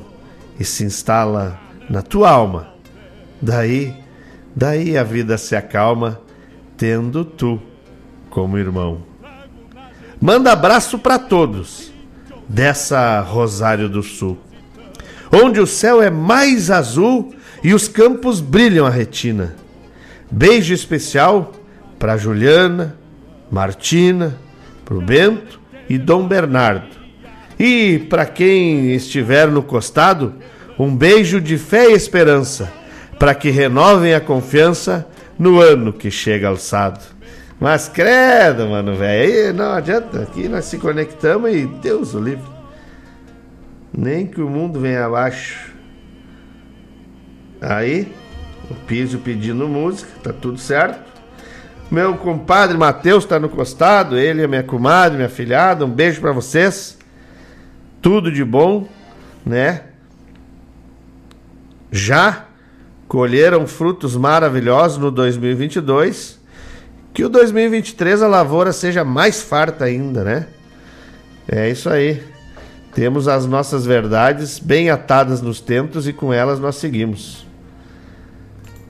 e se instala na tua alma. Daí, daí a vida se acalma, tendo tu como irmão. Manda abraço para todos dessa Rosário do Sul, onde o céu é mais azul e os campos brilham a retina. Beijo especial para Juliana, Martina, pro Bento e Dom Bernardo e para quem estiver no costado, um beijo de fé e esperança, para que renovem a confiança no ano que chega alçado. Mas credo, mano, velho, não adianta, aqui nós se conectamos e Deus o livre. Nem que o mundo venha abaixo. Aí, o piso pedindo música, tá tudo certo. Meu compadre Matheus tá no costado, ele é minha comadre, minha filhada, um beijo para vocês tudo de bom, né? Já colheram frutos maravilhosos no 2022. Que o 2023 a lavoura seja mais farta ainda, né? É isso aí. Temos as nossas verdades bem atadas nos tentos e com elas nós seguimos.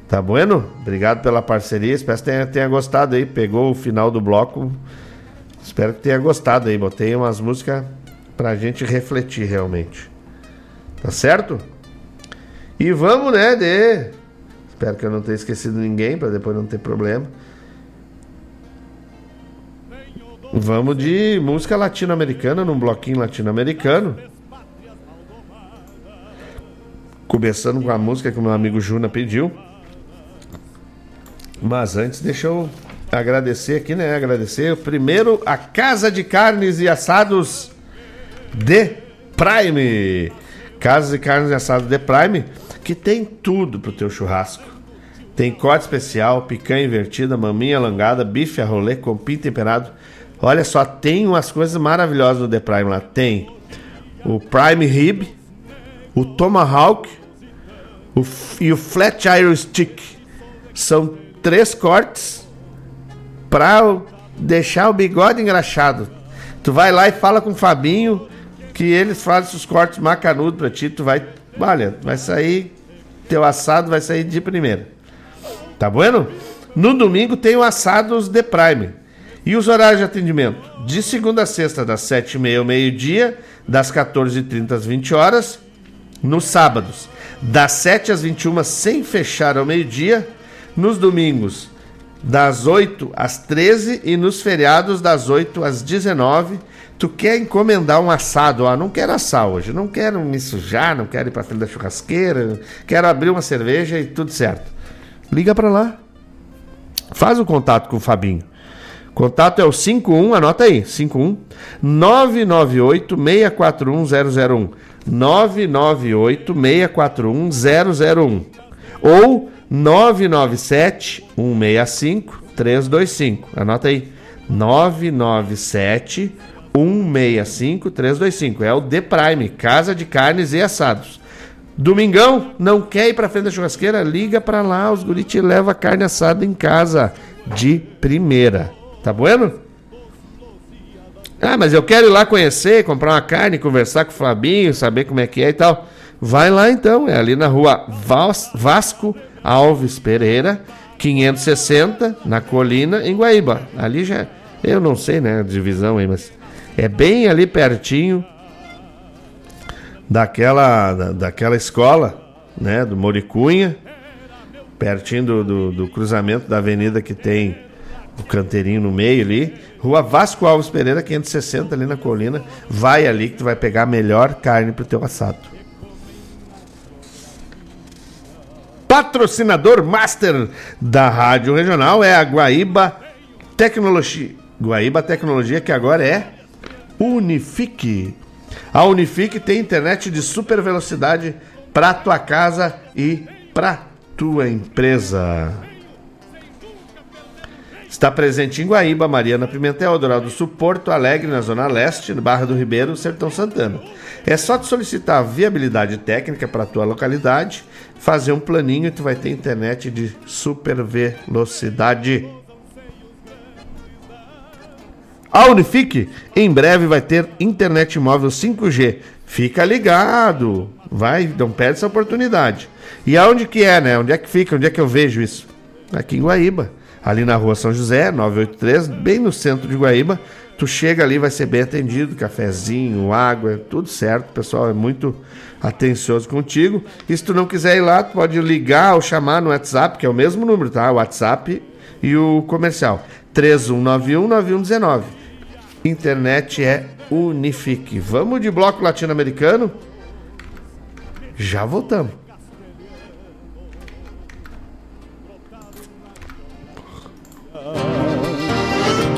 Tá bueno? Obrigado pela parceria. Espero que tenha, tenha gostado aí. Pegou o final do bloco. Espero que tenha gostado aí. Botei umas músicas pra gente refletir realmente. Tá certo? E vamos, né, de... Espero que eu não tenha esquecido ninguém, para depois não ter problema. Vamos de música latino-americana, num bloquinho latino-americano. Começando com a música que o meu amigo Juna pediu. Mas antes, deixa eu agradecer aqui, né? Agradecer primeiro a Casa de Carnes e Assados The Prime. Casas e carnes assadas The Prime, que tem tudo pro teu churrasco. Tem corte especial, picanha invertida, maminha alongada, bife a rolê, compim temperado. Olha só, tem umas coisas maravilhosas no The Prime lá. Tem o Prime Rib, o Tomahawk o, e o Flat Iron Stick. São três cortes para deixar o bigode engraxado. Tu vai lá e fala com o Fabinho que eles fazem os cortes macanudos pra ti, tu vai. Olha, vai sair. Teu assado vai sair de primeira. Tá bueno? No domingo tem o Assados de Prime. E os horários de atendimento? De segunda a sexta, das 7h30 ao meio-dia, das 14h30 às 20 horas. Nos sábados, das 7 às 21 sem fechar ao meio-dia. Nos domingos, das 8 às 13 e nos feriados, das 8 às 19 tu quer encomendar um assado, ó, não quero assar hoje, não quero me sujar, não quero ir para frente da churrasqueira, quero abrir uma cerveja e tudo certo. Liga para lá. Faz o contato com o Fabinho. Contato é o 51, anota aí, 51 998 641 001. 998 641 001 ou 997 165 325. Anota aí. 997 165 325. É o The Prime, Casa de Carnes e Assados. Domingão, não quer ir pra frente da churrasqueira? Liga pra lá, os guri te leva carne assada em casa de primeira. Tá bueno? Ah, mas eu quero ir lá conhecer, comprar uma carne, conversar com o Fabinho, saber como é que é e tal. Vai lá então, é ali na rua Vasco Alves Pereira, 560, na colina, em Guaíba. Ali já, eu não sei, né, a divisão aí, mas é bem ali pertinho daquela, da, daquela escola, né, do Moricunha, pertinho do, do, do cruzamento da avenida que tem o canteirinho no meio ali. Rua Vasco Alves Pereira, 560 ali na colina. Vai ali que tu vai pegar a melhor carne pro teu assado. Patrocinador master da Rádio Regional é a Guaíba Tecnologia. Guaíba Tecnologia que agora é Unifique. A Unifique tem internet de super velocidade para tua casa e para tua empresa. Está presente em Guaíba, Mariana Pimentel, Dourado do Sul, Porto Alegre, na Zona Leste, Barra do Ribeiro, Sertão Santana. É só te solicitar viabilidade técnica para a tua localidade, fazer um planinho e tu vai ter internet de super velocidade. A Unifique em breve vai ter internet móvel 5G. Fica ligado, vai, não perde essa oportunidade. E aonde que é, né? Onde é que fica? Onde é que eu vejo isso? Aqui em Guaíba ali na rua São José, 983, bem no centro de Guaíba. Tu chega ali, vai ser bem atendido, cafezinho, água, tudo certo. O pessoal é muito atencioso contigo. E se tu não quiser ir lá, tu pode ligar ou chamar no WhatsApp, que é o mesmo número, tá? O WhatsApp e o comercial. 3191-9119. Internet é Unifique. Vamos de bloco latino-americano? Já voltamos.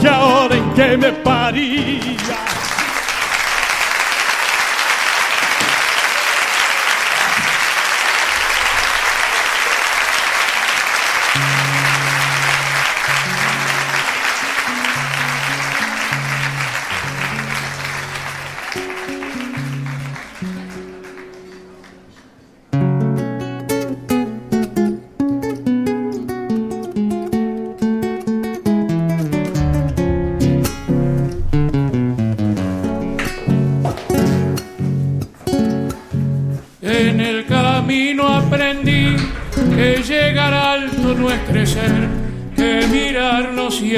que a hora em que me paria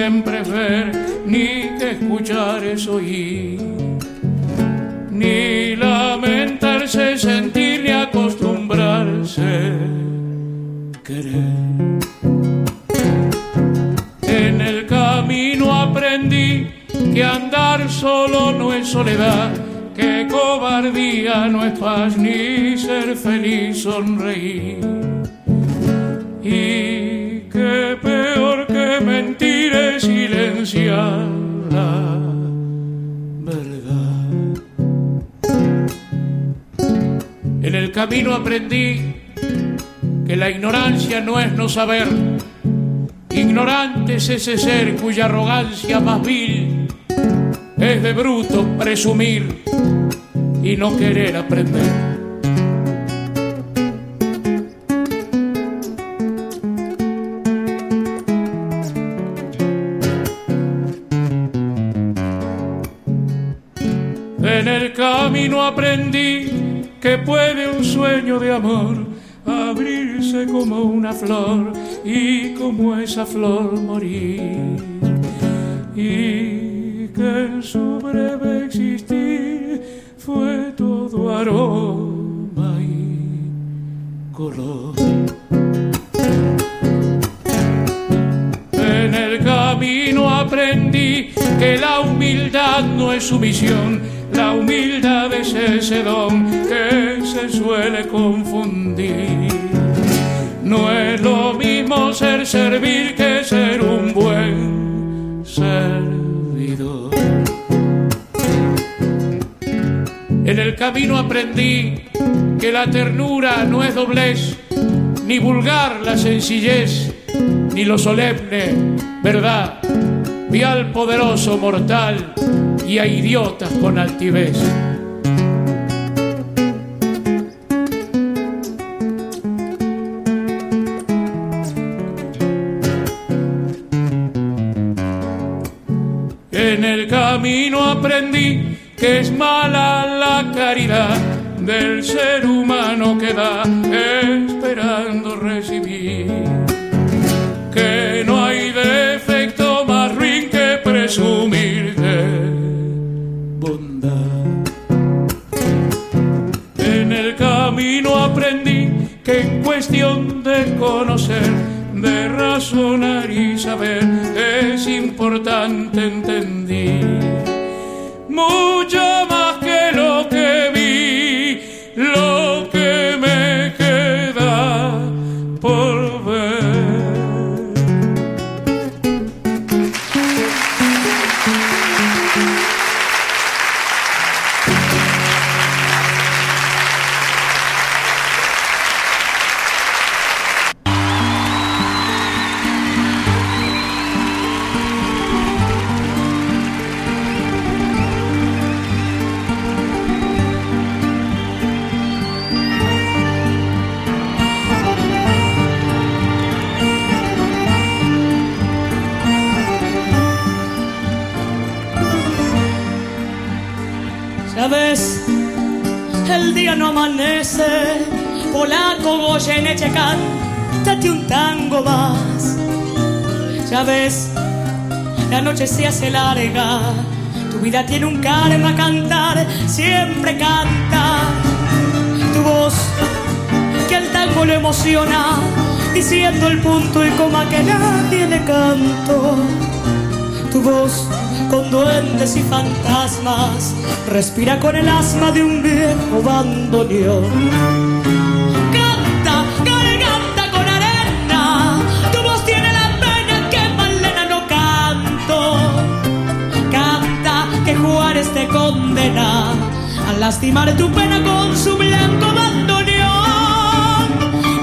siempre Ignorante es ese ser cuya arrogancia más vil es de bruto presumir y no querer aprender. camino aprendí que puede un sueño de amor abrirse como una flor y como esa flor morir. Y que en su breve existir fue todo aroma y color. En el camino aprendí que la humildad no es sumisión la humildad es ese don que se suele confundir. No es lo mismo ser servir que ser un buen servidor. En el camino aprendí que la ternura no es doblez, ni vulgar la sencillez, ni lo solemne, verdad. Vi al poderoso mortal y a idiotas con altivez. En el camino aprendí que es mala la caridad del ser humano que da esperando cuestión de conocer, de razonar y saber, es importante entender. Mucho más Goyeneche cántate un tango más. Ya ves, la noche se hace larga, tu vida tiene un karma cantar, siempre canta. Tu voz, que el tango lo emociona, diciendo el punto y coma que nadie le canto. Tu voz con duendes y fantasmas, respira con el asma de un viejo bandoneón. Condena a lastimar tu pena con su blanco bandoneón.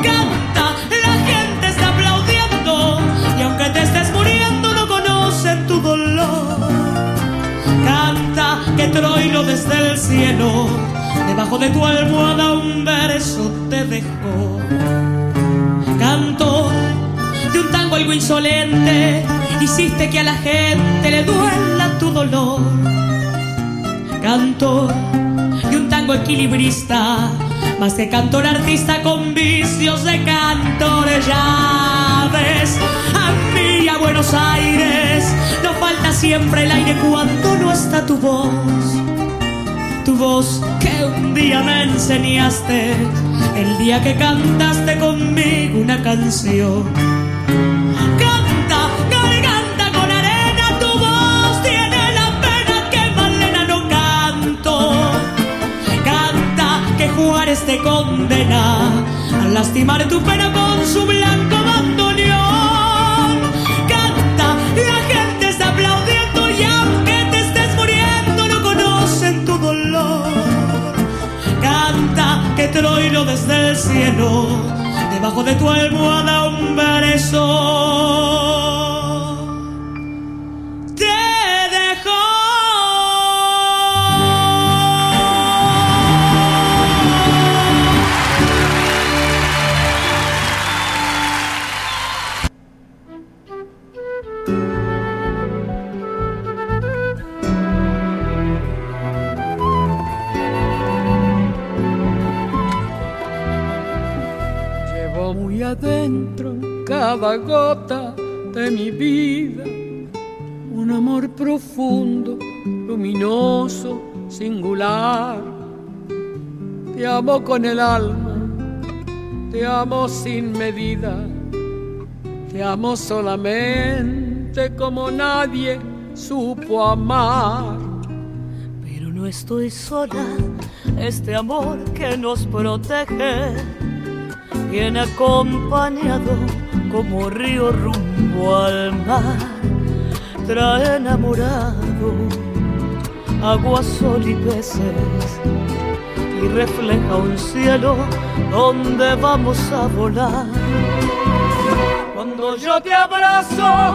Canta, la gente está aplaudiendo y aunque te estés muriendo no conocen tu dolor. Canta que Troilo desde el cielo, debajo de tu almohada un verso te dejó. Canto de un tango algo insolente, hiciste que a la gente le duela tu dolor. Canto de un tango equilibrista, más que cantor artista con vicios de cantor. Ya ves, a mí a Buenos Aires nos falta siempre el aire cuando no está tu voz. Tu voz que un día me enseñaste, el día que cantaste conmigo una canción. Juárez te condena a lastimar tu pena con su blanco bandoneón. Canta, la gente está aplaudiendo y aunque te estés muriendo no conocen tu dolor. Canta que Troilo desde el cielo, debajo de tu almohada un verso. Cada gota de mi vida un amor profundo, luminoso, singular. Te amo con el alma, te amo sin medida, te amo solamente como nadie supo amar. Pero no estoy sola, este amor que nos protege viene acompañado como río rumbo al mar, trae enamorado agua, sol y peces y refleja un cielo donde vamos a volar. Cuando yo te abrazo,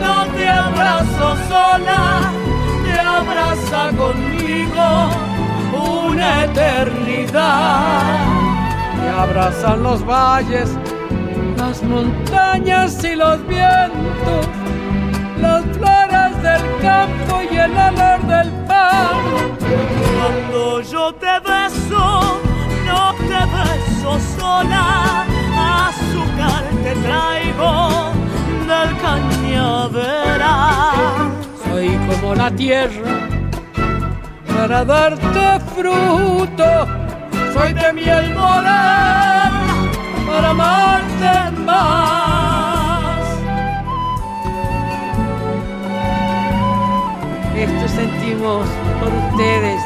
no te abrazo sola, te abraza conmigo una eternidad. Me abrazan los valles, las montañas y los vientos, las flores del campo y el olor del pan. Cuando yo te beso, no te beso sola, azúcar te traigo del cañaveral. Soy como la tierra para darte fruto. Soy de miel morena para amarte más. Esto sentimos por ustedes,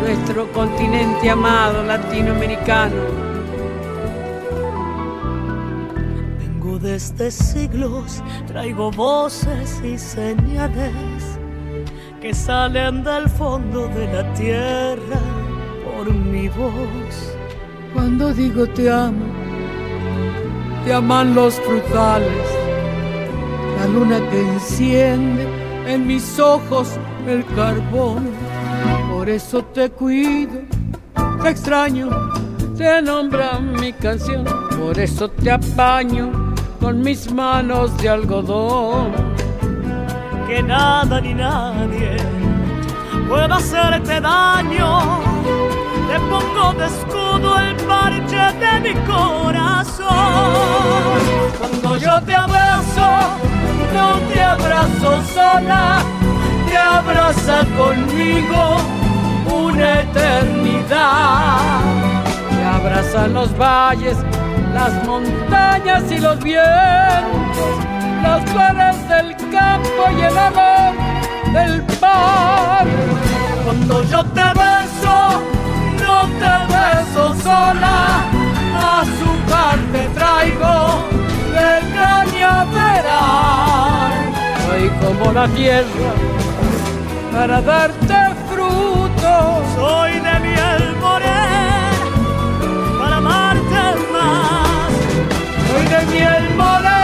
nuestro continente amado latinoamericano. Vengo desde siglos, traigo voces y señales que salen del fondo de la tierra por mi voz. Cuando digo te amo, te aman los frutales, la luna que enciende en mis ojos el carbón. Por eso te cuido, te extraño, te nombra mi canción. Por eso te apaño con mis manos de algodón. Que nada ni nadie pueda hacerte daño. Te pongo de escudo el parche de mi corazón. Cuando yo te abrazo, no te abrazo sola, te abraza conmigo una eternidad. Te abrazan los valles, las montañas y los vientos, las flores del campo y el amor del mar. Cuando yo te beso, te beso sola, azúcar te traigo de cañaveral. Soy como la tierra para darte fruto. Soy de miel morena para amarte más. Soy de miel morena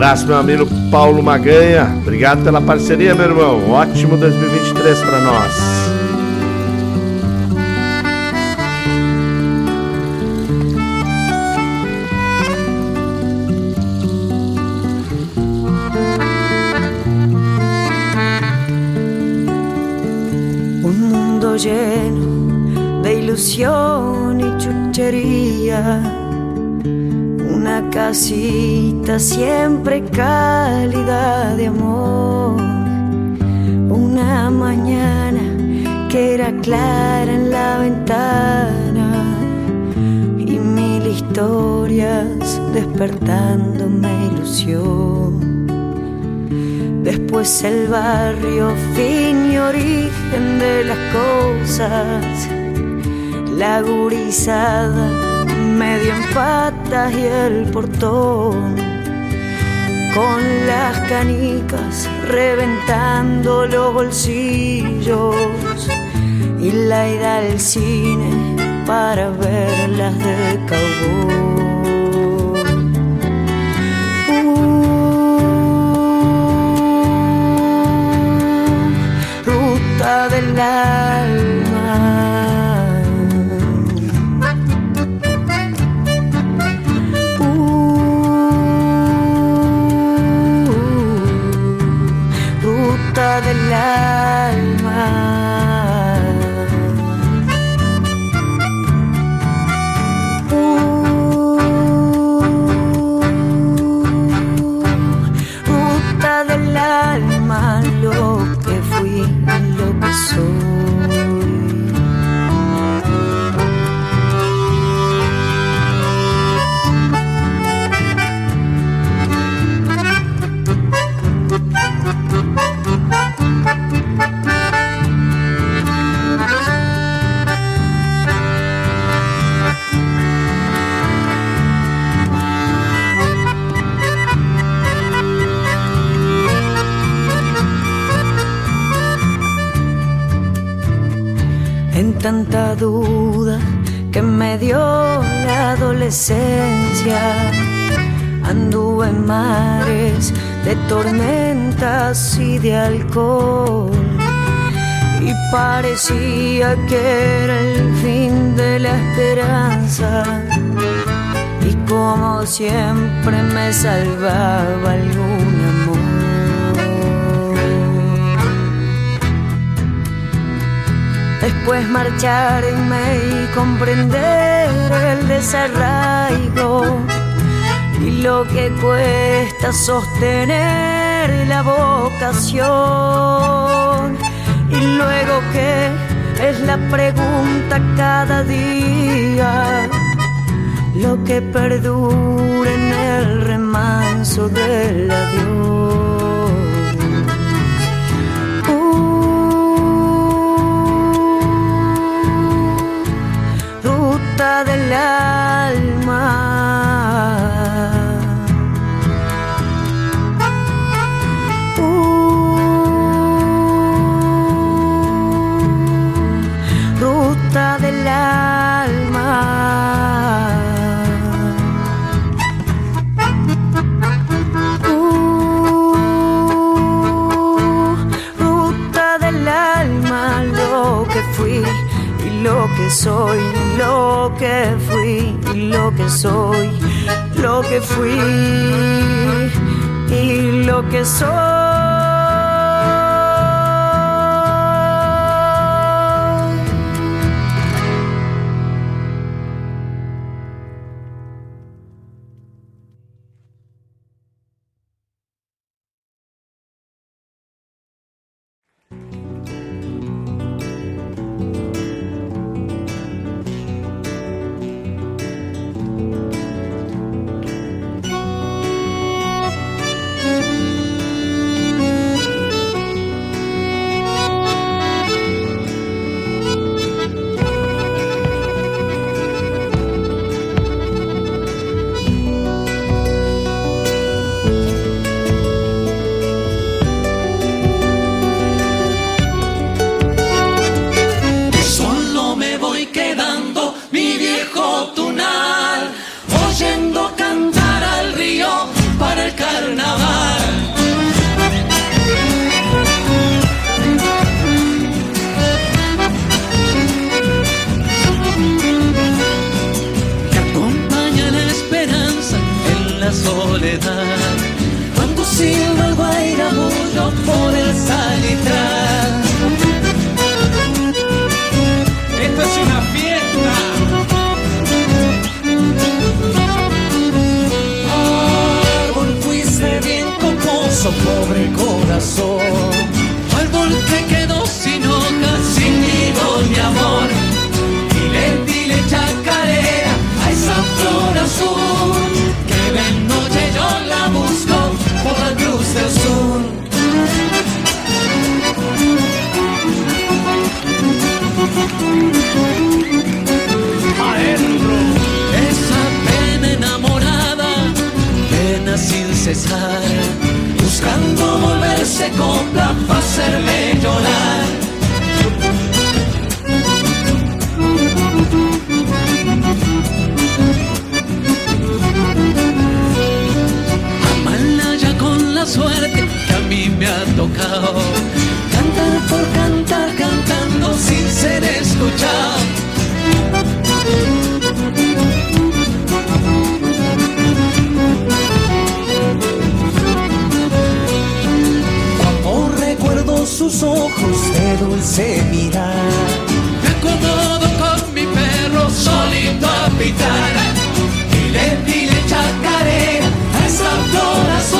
Abraço, meu amigo Paulo Maganha. Obrigado pela parceria, meu irmão. Ótimo 2023 para nós. Lleno de ilusión y chuchería. Una casita siempre cálida de amor. Una mañana que era clara en la ventana. Y mil historias despertándome ilusión. Después el barrio, fin y origen de las cosas. La gurizada medio en patas y el portón. Con las canicas reventando los bolsillos. Y la ida al cine para verlas de cowboy. ruta del alma. Ruta tanta duda que me dio la adolescencia. Anduve en mares de tormentas y de alcohol. Y parecía que era el fin de la esperanza. Y como siempre me salvaba algún Después marcharme y comprender el desarraigo y lo que cuesta sostener la vocación. Y luego que es la pregunta cada día, lo que perdura en el remanso del adiós. Del alma. Uh, ruta del alma. Uh, ruta del alma, lo que fui y lo que soy, lo que fui y lo que soy, lo que fui y lo que soy. Buscando volverse copla para hacerme llorar. Amarla ya con la suerte que a mí me ha tocado. Cantar por cantar, cantando sin ser escuchado. Sus ojos de dulce mirar. Me acomodo con mi perro solito a pitar. Dile, dile chacarera a esa flor azul.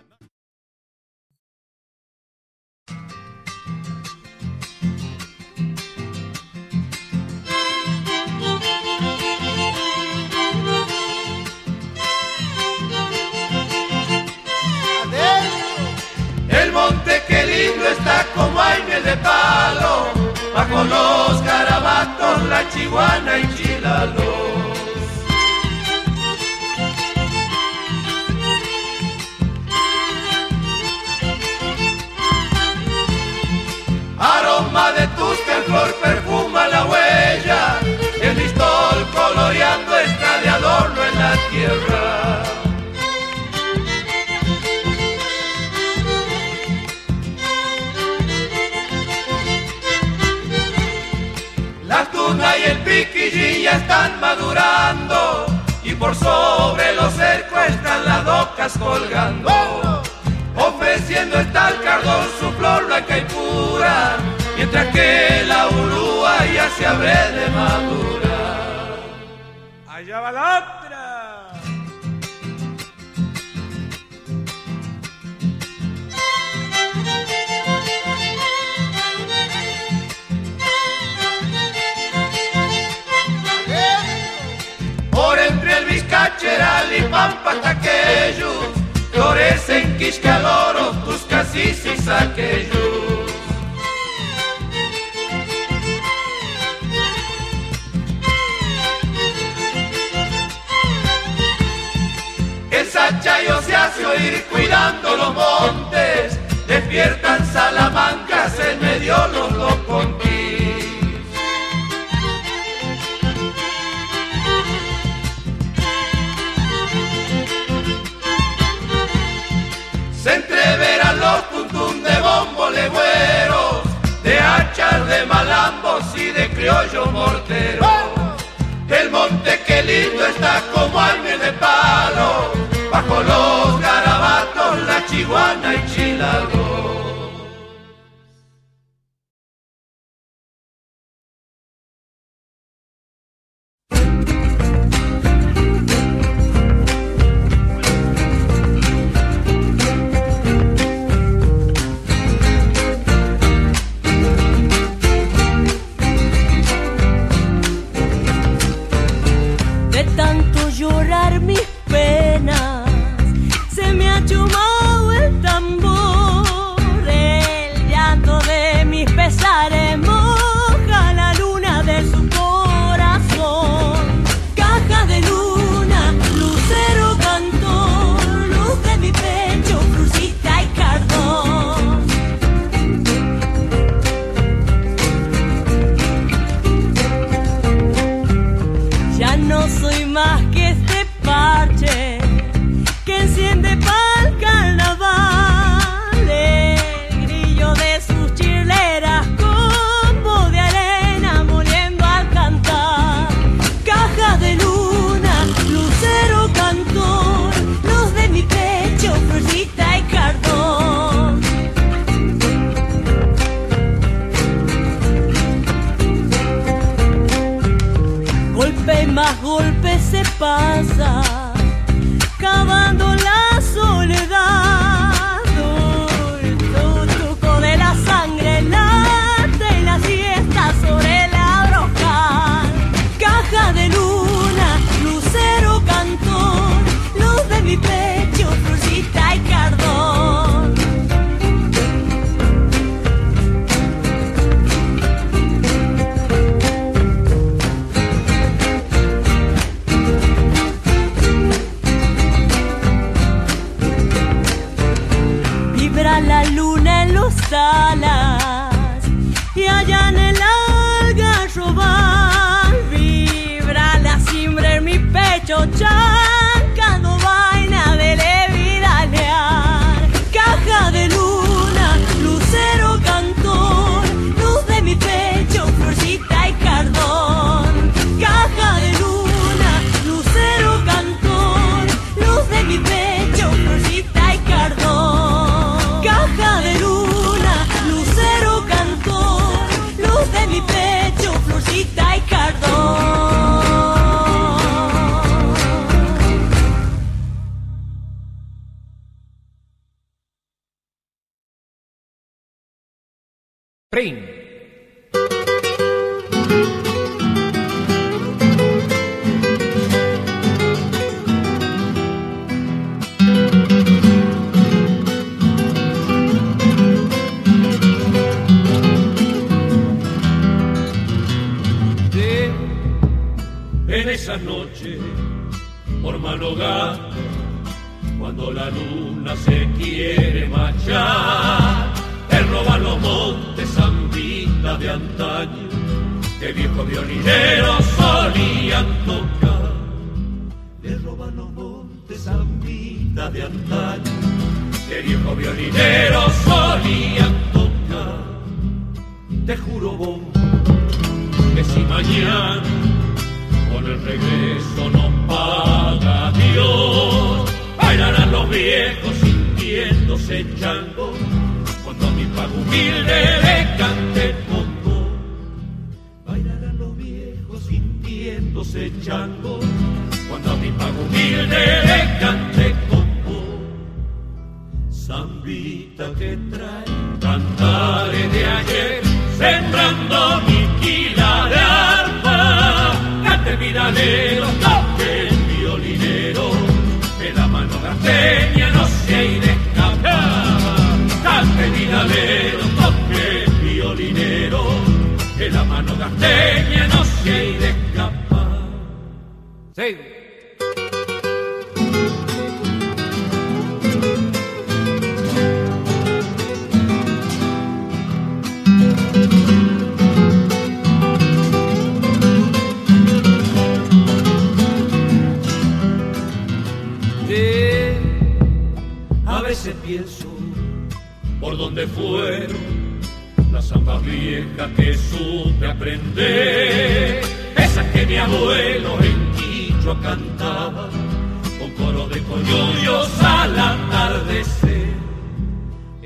De palo, bajo los garabatos, la chihuana y chilalos. Aroma de tus que flor perfuma la huella, el listol coloreando está de adorno en la tierra. Y el piquillín ya están madurando y por sobre los cercos están las docas colgando. Ofreciendo el cardón su flor blanca y pura, mientras que la urúa ya se abre de madura. Allá va Cheral y Pampa Taqueyo, florecen Quiscaloro, Cuscasis y El Chayo se hace oír cuidando los montes, despiertan Salamanca, se me dio los loconquí. Criollo mortero. El monte que lindo está como año de palo, bajo los garabatos, la chiguana y chilago.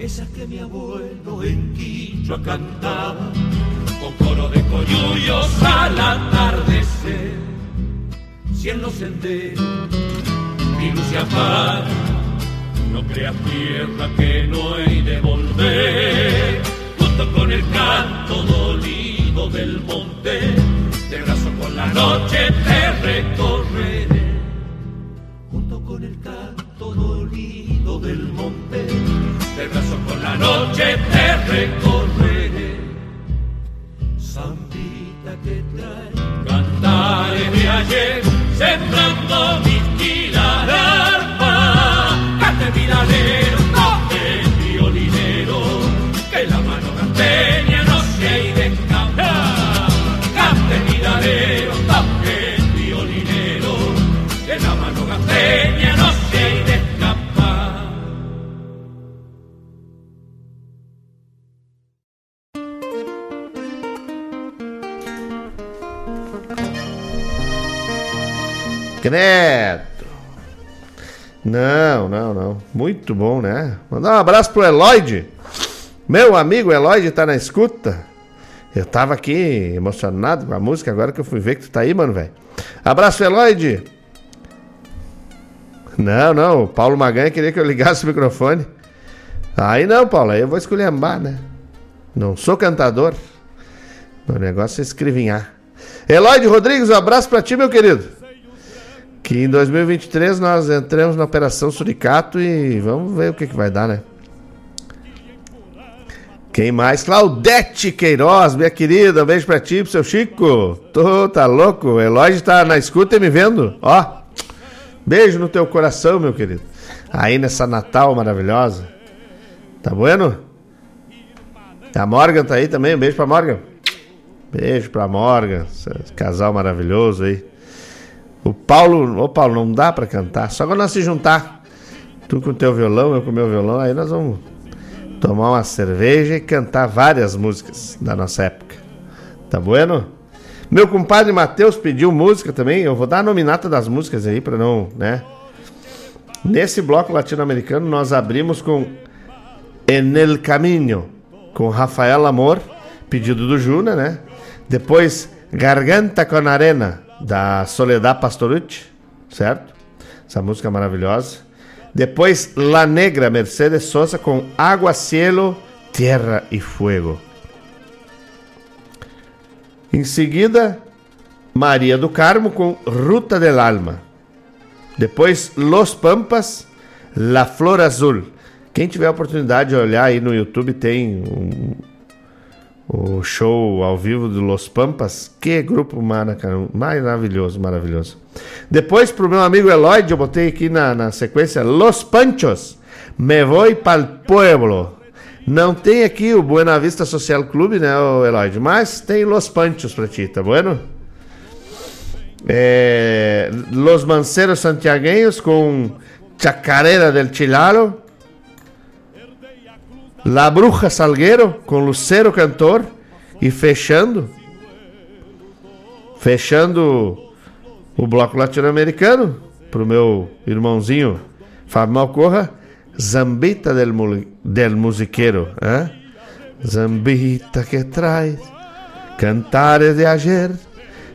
Esa que mi abuelo en Quichua cantaba, con coro de coyuyos al atardecer, si en los senderos mi luz se apaga, no creas tierra que no he de volver, junto con el canto dolido del monte, de brazo con la noche te recorreré, junto con el canto dolido del monte, noche te recorreré, zambita que trae cantares de ayer, sembrando Credo. Não, não, não. Muito bom, né? Mandar um abraço pro Eloide. Meu amigo Eloide tá na escuta. Eu tava aqui emocionado com a música, agora que eu fui ver que tu tá aí, mano, velho. Abraço, Eloide. Não, não. O Paulo Maganha queria que eu ligasse o microfone. Aí não, Paulo. Aí eu vou escolher ambar, né? Não sou cantador. Meu negócio é escrevinhar. Eloide Rodrigues, um abraço pra ti, meu querido. Que em 2023 nós entramos na Operação Suricato e vamos ver o que, que vai dar, né? Quem mais? Claudete Queiroz, minha querida, um beijo pra ti, pro seu Chico. Tô, tá louco? O Eloy tá na escuta e me vendo. Ó, beijo no teu coração, meu querido. Aí nessa Natal maravilhosa. Tá bueno? A Morgan tá aí também, um beijo pra Morgan. Beijo pra Morgan, casal maravilhoso aí. O Paulo, ô Paulo, não dá pra cantar, só quando nós se juntar. Tu com o teu violão, eu com o meu violão, aí nós vamos tomar uma cerveja e cantar várias músicas da nossa época. Tá bueno? Meu compadre Matheus pediu música também. Eu vou dar a nominata das músicas aí para não, né? Nesse bloco latino-americano nós abrimos com En el Caminho com Rafael Amor, pedido do Juna, né? Depois Garganta con Arena da Soledad Pastorucci, certo? Essa música maravilhosa. Depois La Negra, Mercedes Sosa com Água, Cielo, Terra e Fuego. Em seguida, Maria do Carmo com Ruta del Alma. Depois, Los Pampas, La Flor Azul. Quem tiver a oportunidade de olhar aí no YouTube, tem um, o show ao vivo do Los Pampas. Que grupo maravilhoso, maravilhoso. Depois, pro meu amigo Eloy, eu botei aqui na, na sequência Los Panchos. Me voy pa'l pueblo. Não tem aqui o Buena Vista Social Clube, né, o Eloy? Mas tem Los Panchos pra ti, tá bueno? É, Los Manceros Santiagueños com Chacarera del Chilalo. La Bruja Salgueiro com Lucero Cantor. E fechando. Fechando o bloco latino-americano. Pro meu irmãozinho Fábio Malcorra. Zambita del, del Musiqueiro. ¿eh? Zambita que traz cantares de ayer.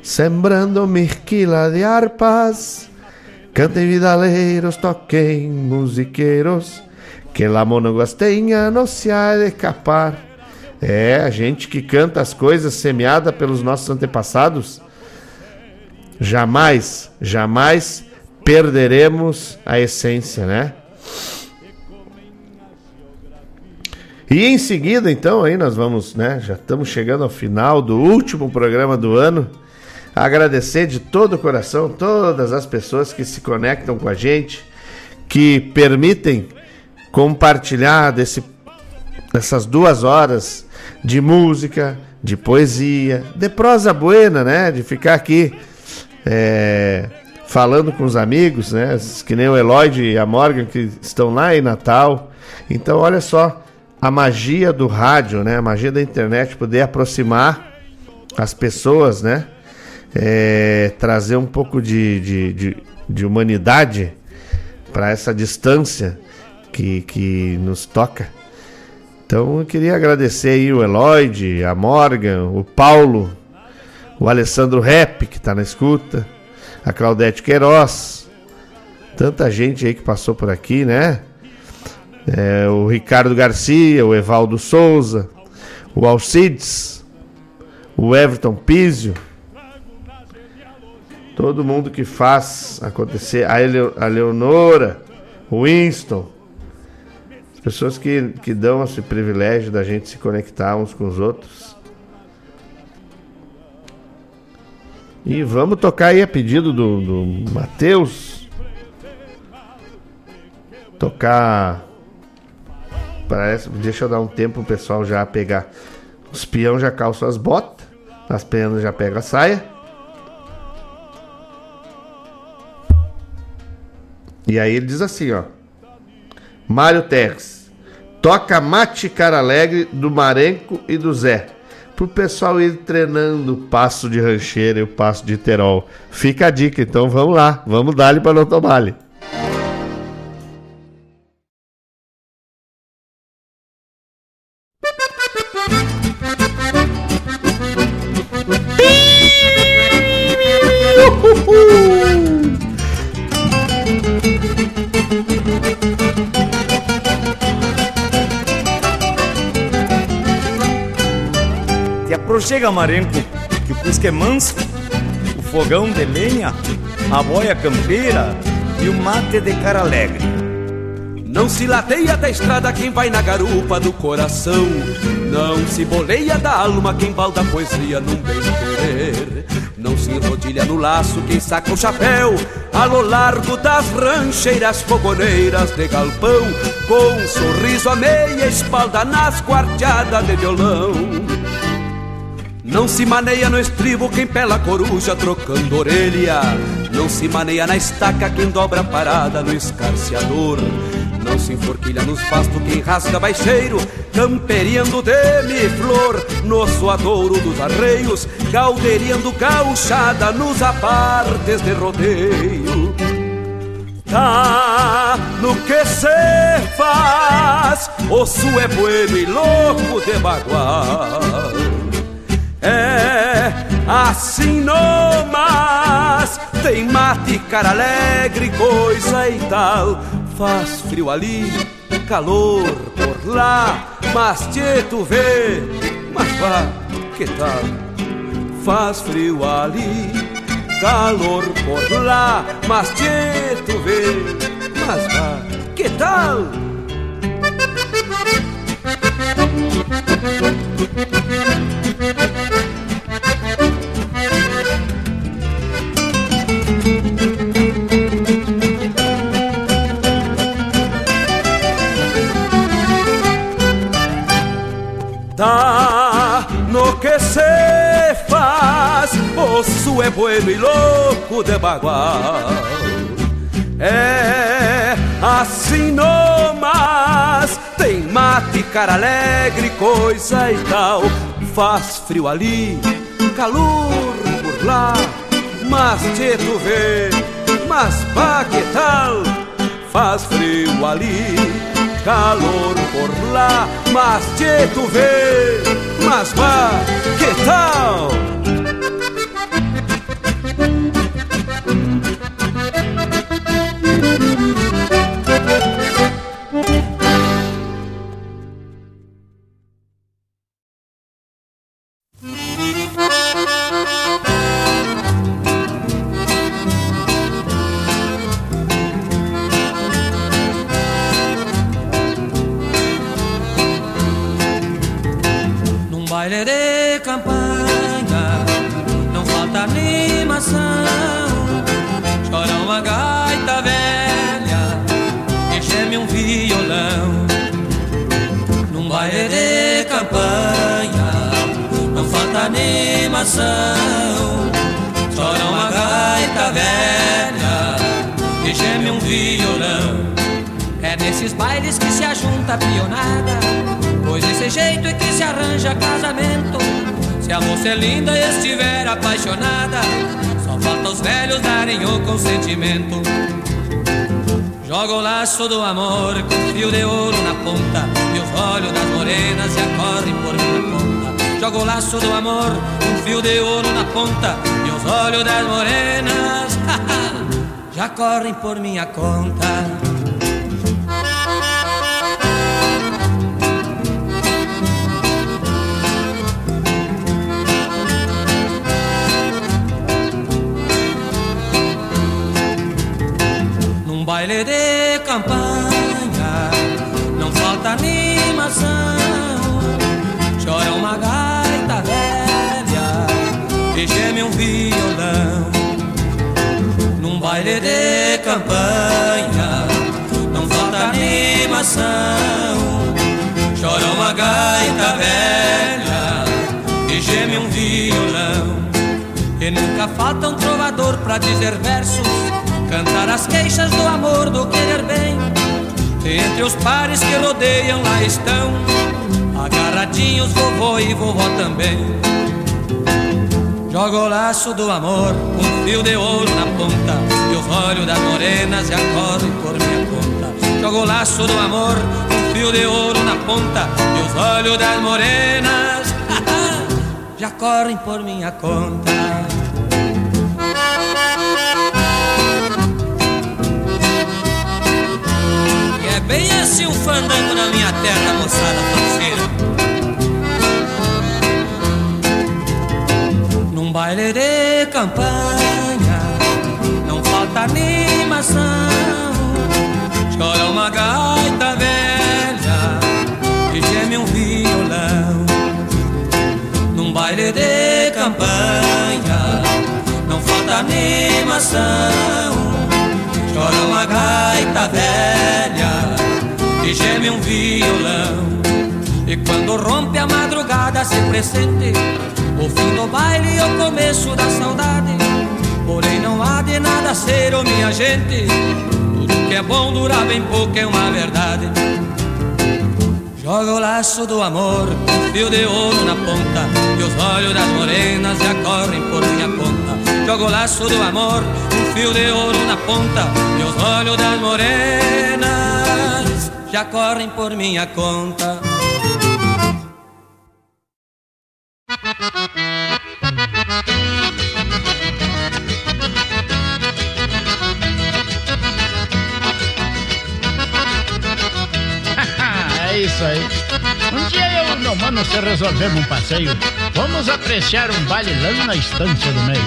Sembrando misquila de arpas. Cantem vidaleiros, toquem musiqueiros, que la monogastenha não se há de escapar. É, a gente que canta as coisas semeadas pelos nossos antepassados, jamais, jamais perderemos a essência, né? E em seguida, então, aí nós vamos, né? Já estamos chegando ao final do último programa do ano. Agradecer de todo o coração todas as pessoas que se conectam com a gente, que permitem compartilhar desse, dessas duas horas de música, de poesia, de prosa buena, né? De ficar aqui é, falando com os amigos, né? Que nem o Eloy e a Morgan que estão lá em Natal. Então, olha só, a magia do rádio, né? A magia da internet, poder aproximar as pessoas, né? É, trazer um pouco de, de, de, de humanidade para essa distância que, que nos toca. Então eu queria agradecer aí o Eloide, a Morgan, o Paulo, o Alessandro Rep, que está na escuta, a Claudete Queiroz, tanta gente aí que passou por aqui, né? É, o Ricardo Garcia, o Evaldo Souza, o Alcides, o Everton Pizio, todo mundo que faz acontecer, a, a Leonora, o Winston, as pessoas que, que dão esse privilégio da gente se conectar uns com os outros. E vamos tocar aí a pedido do, do Matheus. Tocar. Parece. Deixa eu dar um tempo o pessoal já pegar. Os peão já calçam as botas. As penas já pegam a saia. E aí ele diz assim, ó. Mário Terres. Toca Mate Cara Alegre do Marenco e do Zé. Pro pessoal ir treinando o passo de rancheira e o passo de terol. Fica a dica, então vamos lá. Vamos dar-lhe para não tomar-lhe. Que o cusque é manso, o fogão de lenha, a boia campeira e o mate de cara alegre. Não se lateia da estrada quem vai na garupa do coração. Não se boleia da alma quem balda a poesia num bem querer. Não se enrodilha no laço quem saca o chapéu a lo largo das rancheiras fogoneiras de galpão, com um sorriso a meia espalda nas quarteadas de violão. Não se maneia no estribo quem pela coruja trocando orelha. Não se maneia na estaca quem dobra a parada no escarceador. Não se enforquilha nos pastos quem rasga baixeiro, camperiando demi-flor no suadouro dos arreios, calderiando gauchada nos apartes de rodeio. Tá no que se faz, osso é bueno e louco de bagual. É assim no mas tem mate, cara alegre, coisa e tal. Faz frio ali, calor por lá, mas te tu vê, mas vá, que tal? Faz frio ali, calor por lá, mas te tu vê, mas vá, que tal? É bueno e louco de bagual. É assim no mas tem mate, cara alegre, coisa e tal. Faz frio ali, calor por lá, mas te tu vê, mas vá que tal? Faz frio ali, calor por lá, mas te tu vê, mas vá que tal? É linda e estiver apaixonada, só falta os velhos darem o consentimento. Joga o laço do amor com fio de ouro na ponta E os olhos das morenas já correm por minha conta Joga o laço do amor com fio de ouro na ponta E os olhos das morenas já correm por minha conta baile de campanha não falta animação. Chora uma gaita velha e geme um violão. Num baile de campanha não falta animação. Chora uma gaita velha e geme um violão. E nunca falta um trovador pra dizer versos Cantar as queixas do amor, do querer bem. Entre os pares que rodeiam lá estão. Agarradinhos vovô e vovó também. Joga o laço do amor, um fio de ouro na ponta. E os olhos das morenas já correm por minha conta. Joga o laço do amor, um fio de ouro na ponta. E os olhos das morenas já correm por minha conta Bem assim um fandango na minha terra, moçada parceira. Num baile de campanha, não falta animação. Chora uma gaita velha e geme um violão. Num baile de campanha, não falta animação. Chora uma gaita velha geme um violão. E quando rompe a madrugada se pressente o fim do baile e o começo da saudade. Porém não há de nada ser, oh minha gente. Tudo que é bom dura bem pouco, é uma verdade. Joga o laço do amor, um fio de ouro na ponta, e os olhos das morenas já correm por minha conta. Joga o laço do amor, um fio de ouro na ponta, e os olhos das morenas já correm por minha conta. é isso aí. Um dia eu e meu mano se resolvemos um passeio. Vamos apreciar um baile lá na estância do meio.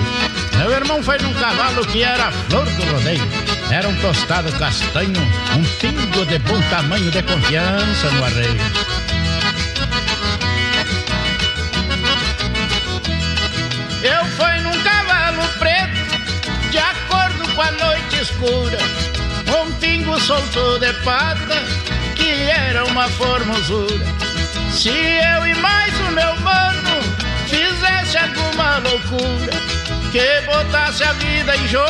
Meu irmão foi num cavalo que era a flor do rodeio. Era um tostado castanho, um pingo de bom tamanho de confiança no arreio. Eu fui num cavalo preto, de acordo com a noite escura. Um pingo soltou de pata, que era uma formosura. Se eu e mais o meu mano fizesse alguma loucura, que botasse a vida em jogo,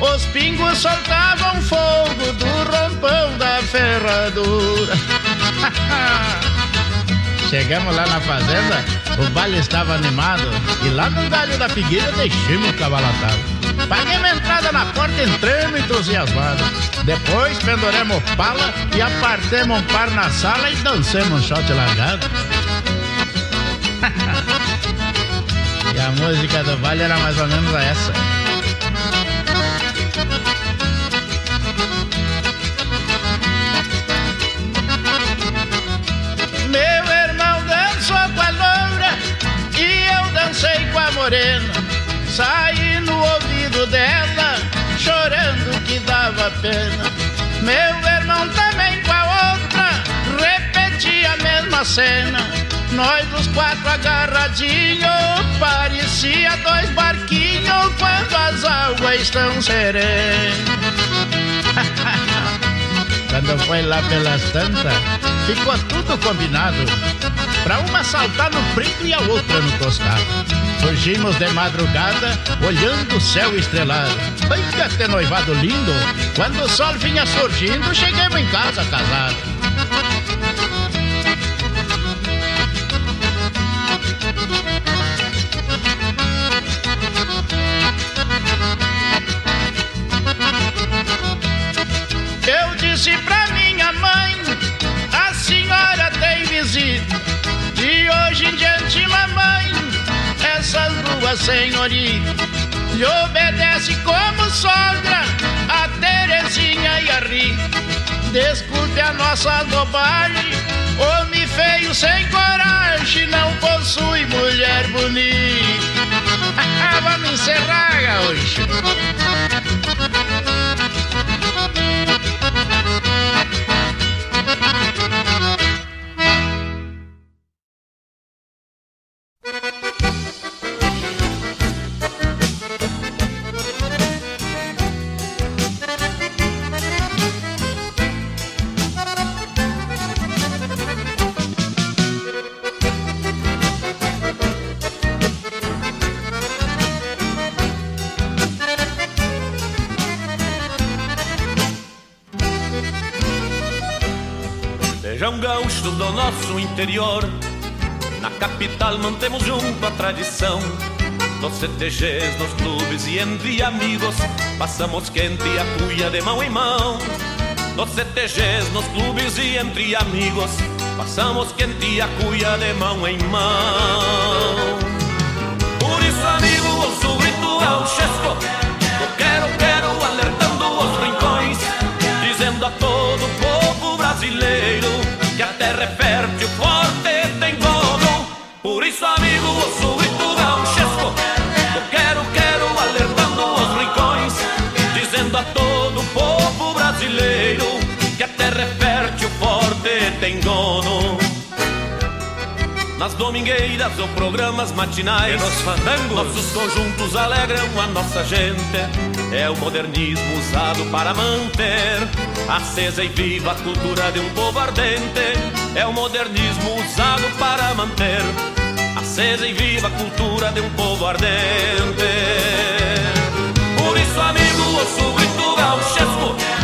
os pingos soltavam fogo do rompão da ferradura. Chegamos lá na fazenda, o baile estava animado e lá no galho da figueira deixamos o cavalo atado. Paguei uma entrada na porta, entramos entusiasmados. Depois penduremos pala e apartemos um par na sala e dancemos um shot largado. a música do baile era mais ou menos essa. Meu irmão dançou com a loura e eu dancei com a morena. Saí no ouvido dela, chorando que dava pena. Meu irmão também com a outra, repetia a mesma cena. Nós os quatro agarradinhos, parecia dois barquinhos quando as águas estão serenas. Quando foi lá pelas tantas, ficou tudo combinado. Pra uma saltar no preto e a outra no tostado. Surgimos de madrugada, olhando o céu estrelado. Ai, que até noivado lindo! Quando o sol vinha surgindo, chegamos em casa casados. disse pra minha mãe: A senhora tem visita. De hoje em diante, mamãe, essas duas senhorita E obedece como sogra a Terezinha e a Rita. Desculpe a nossa bobagem, homem feio sem coragem, não possui mulher bonita. Vamos encerrar, hoje interior. Na capital mantemos junto a tradição. Nos CTGs, nos clubes e entre amigos Passamos quente a cuia de mão em mão. Nos CTGs, nos clubes e entre amigos Passamos quente a cuia de mão em mão. Por isso amigo, o grito gauchesco Eu quero, quero, alertando os rincões Dizendo a todo o povo brasileiro nas domingueiras ou programas matinais, e nos fandangos, nossos conjuntos alegram a nossa gente. É o modernismo usado para manter acesa e viva a cultura de um povo ardente. É o modernismo usado para manter acesa e viva a cultura de um povo ardente. Por isso, amigo, ouço o grito gauchesco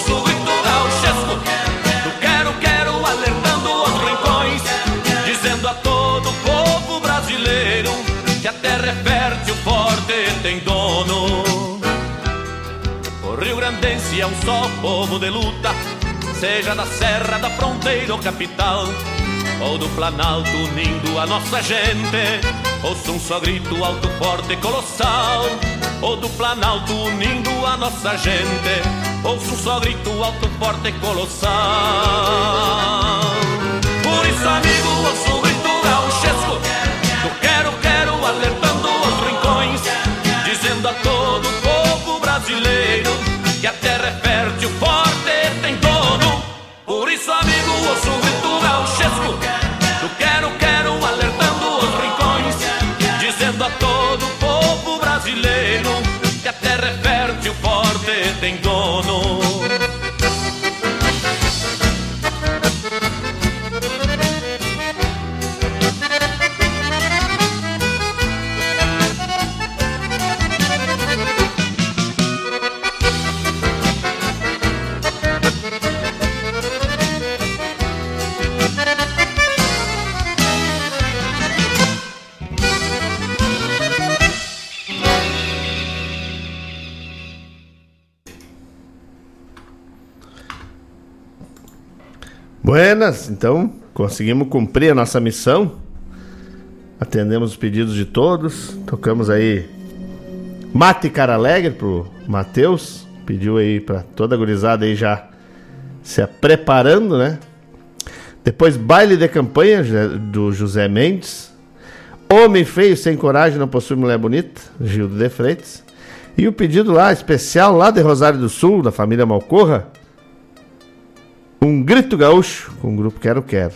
amigo, ouço o grito gauchesco do quero, quero, alertando os rincões, dizendo a todo o povo brasileiro que a terra é fértil, forte e tem dono. O Rio Grandense é um só povo de luta, seja da serra, da fronteira ou capital, ou do Planalto unindo a nossa gente. Ouço um só grito alto, forte e colossal, ou do Planalto unindo a nossa gente. Ouço um só grito alto, forte e colossal. Por isso, amigo, ouço o grito gauchesco, do quero, quero, alertando os rincões, dizendo a todo Buenas, então conseguimos cumprir a nossa missão. Atendemos os pedidos de todos. Tocamos aí Mate Cara Alegre pro Matheus. Pediu aí pra toda a gurizada aí já se preparando, né? Depois Baile de Campanha do José Mendes. Homem Feio Sem Coragem Não Possui Mulher Bonita, Gildo de Freitas. E o pedido lá especial lá de Rosário do Sul, da família Malcorra. Um grito gaúcho com o grupo Quero Quero.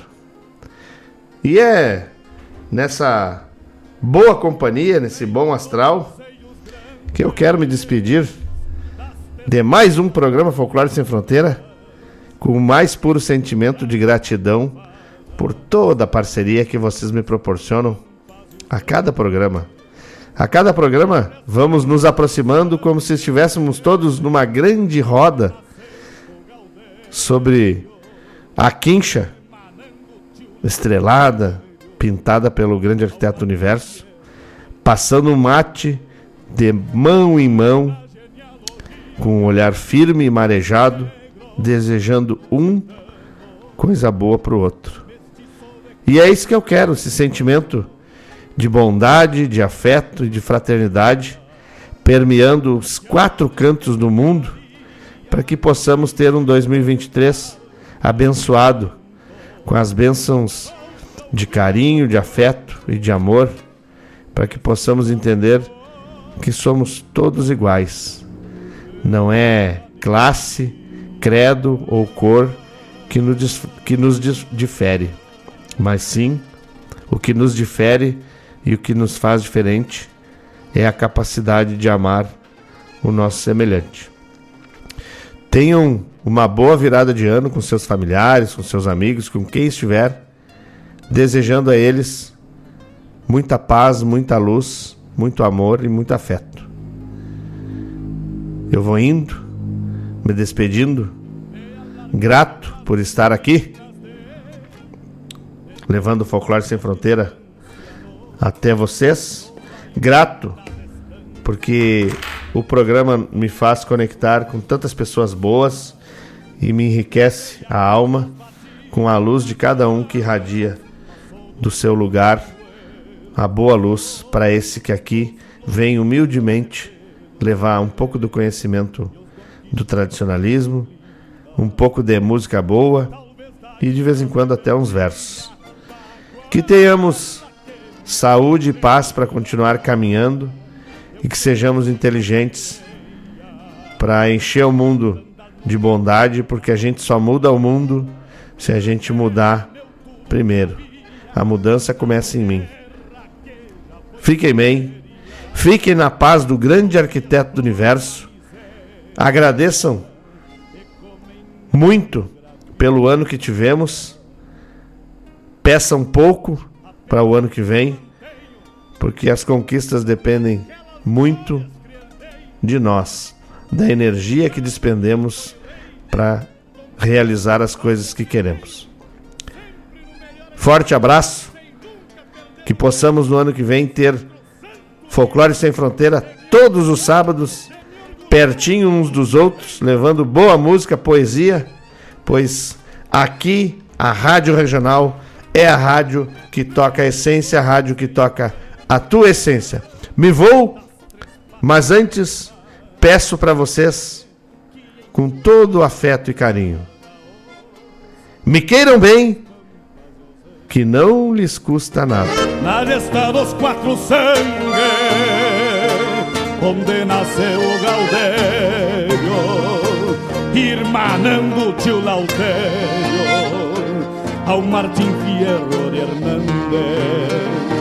E é nessa boa companhia, nesse bom astral, que eu quero me despedir de mais um programa Folclore Sem Fronteira, com o mais puro sentimento de gratidão por toda a parceria que vocês me proporcionam a cada programa. A cada programa vamos nos aproximando como se estivéssemos todos numa grande roda sobre a quincha estrelada, pintada pelo grande arquiteto do universo, passando um mate de mão em mão com um olhar firme e marejado, desejando um coisa boa para o outro. E é isso que eu quero, esse sentimento de bondade, de afeto e de fraternidade, permeando os quatro cantos do mundo, para que possamos ter um 2023 abençoado, com as bênçãos de carinho, de afeto e de amor, para que possamos entender que somos todos iguais. Não é classe, credo ou cor que nos, que nos difere, mas sim o que nos difere e o que nos faz diferente é a capacidade de amar o nosso semelhante. Tenham uma boa virada de ano com seus familiares, com seus amigos, com quem estiver, desejando a eles muita paz, muita luz, muito amor e muito afeto. Eu vou indo, me despedindo, grato por estar aqui, levando o Folclore Sem Fronteira até vocês, grato porque o programa me faz conectar com tantas pessoas boas e me enriquece a alma com a luz de cada um que irradia do seu lugar a boa luz para esse que aqui vem humildemente levar um pouco do conhecimento do tradicionalismo, um pouco de música boa e de vez em quando até uns versos. Que tenhamos saúde e paz para continuar caminhando e que sejamos inteligentes para encher o mundo de bondade, porque a gente só muda o mundo se a gente mudar primeiro. A mudança começa em mim. Fiquem bem, fiquem na paz do grande arquiteto do universo Agradeçam muito pelo ano que tivemos. Peçam pouco para o ano que vem, porque as conquistas dependem muito de nós, da energia que despendemos para realizar as coisas que queremos. Forte abraço, que possamos no ano que vem ter Folclore Sem Fronteira todos os sábados pertinho uns dos outros, levando boa música, poesia, pois aqui a Rádio Regional é a rádio que toca a essência, a rádio que toca a tua essência. Me vou, mas antes peço para vocês, com todo afeto e carinho, me queiram bem, que não lhes custa nada. Nada está dos quatro sangues onde nasceu o Gaudério, irmanando tio Lauterio, ao Martim Fierro de Hernández.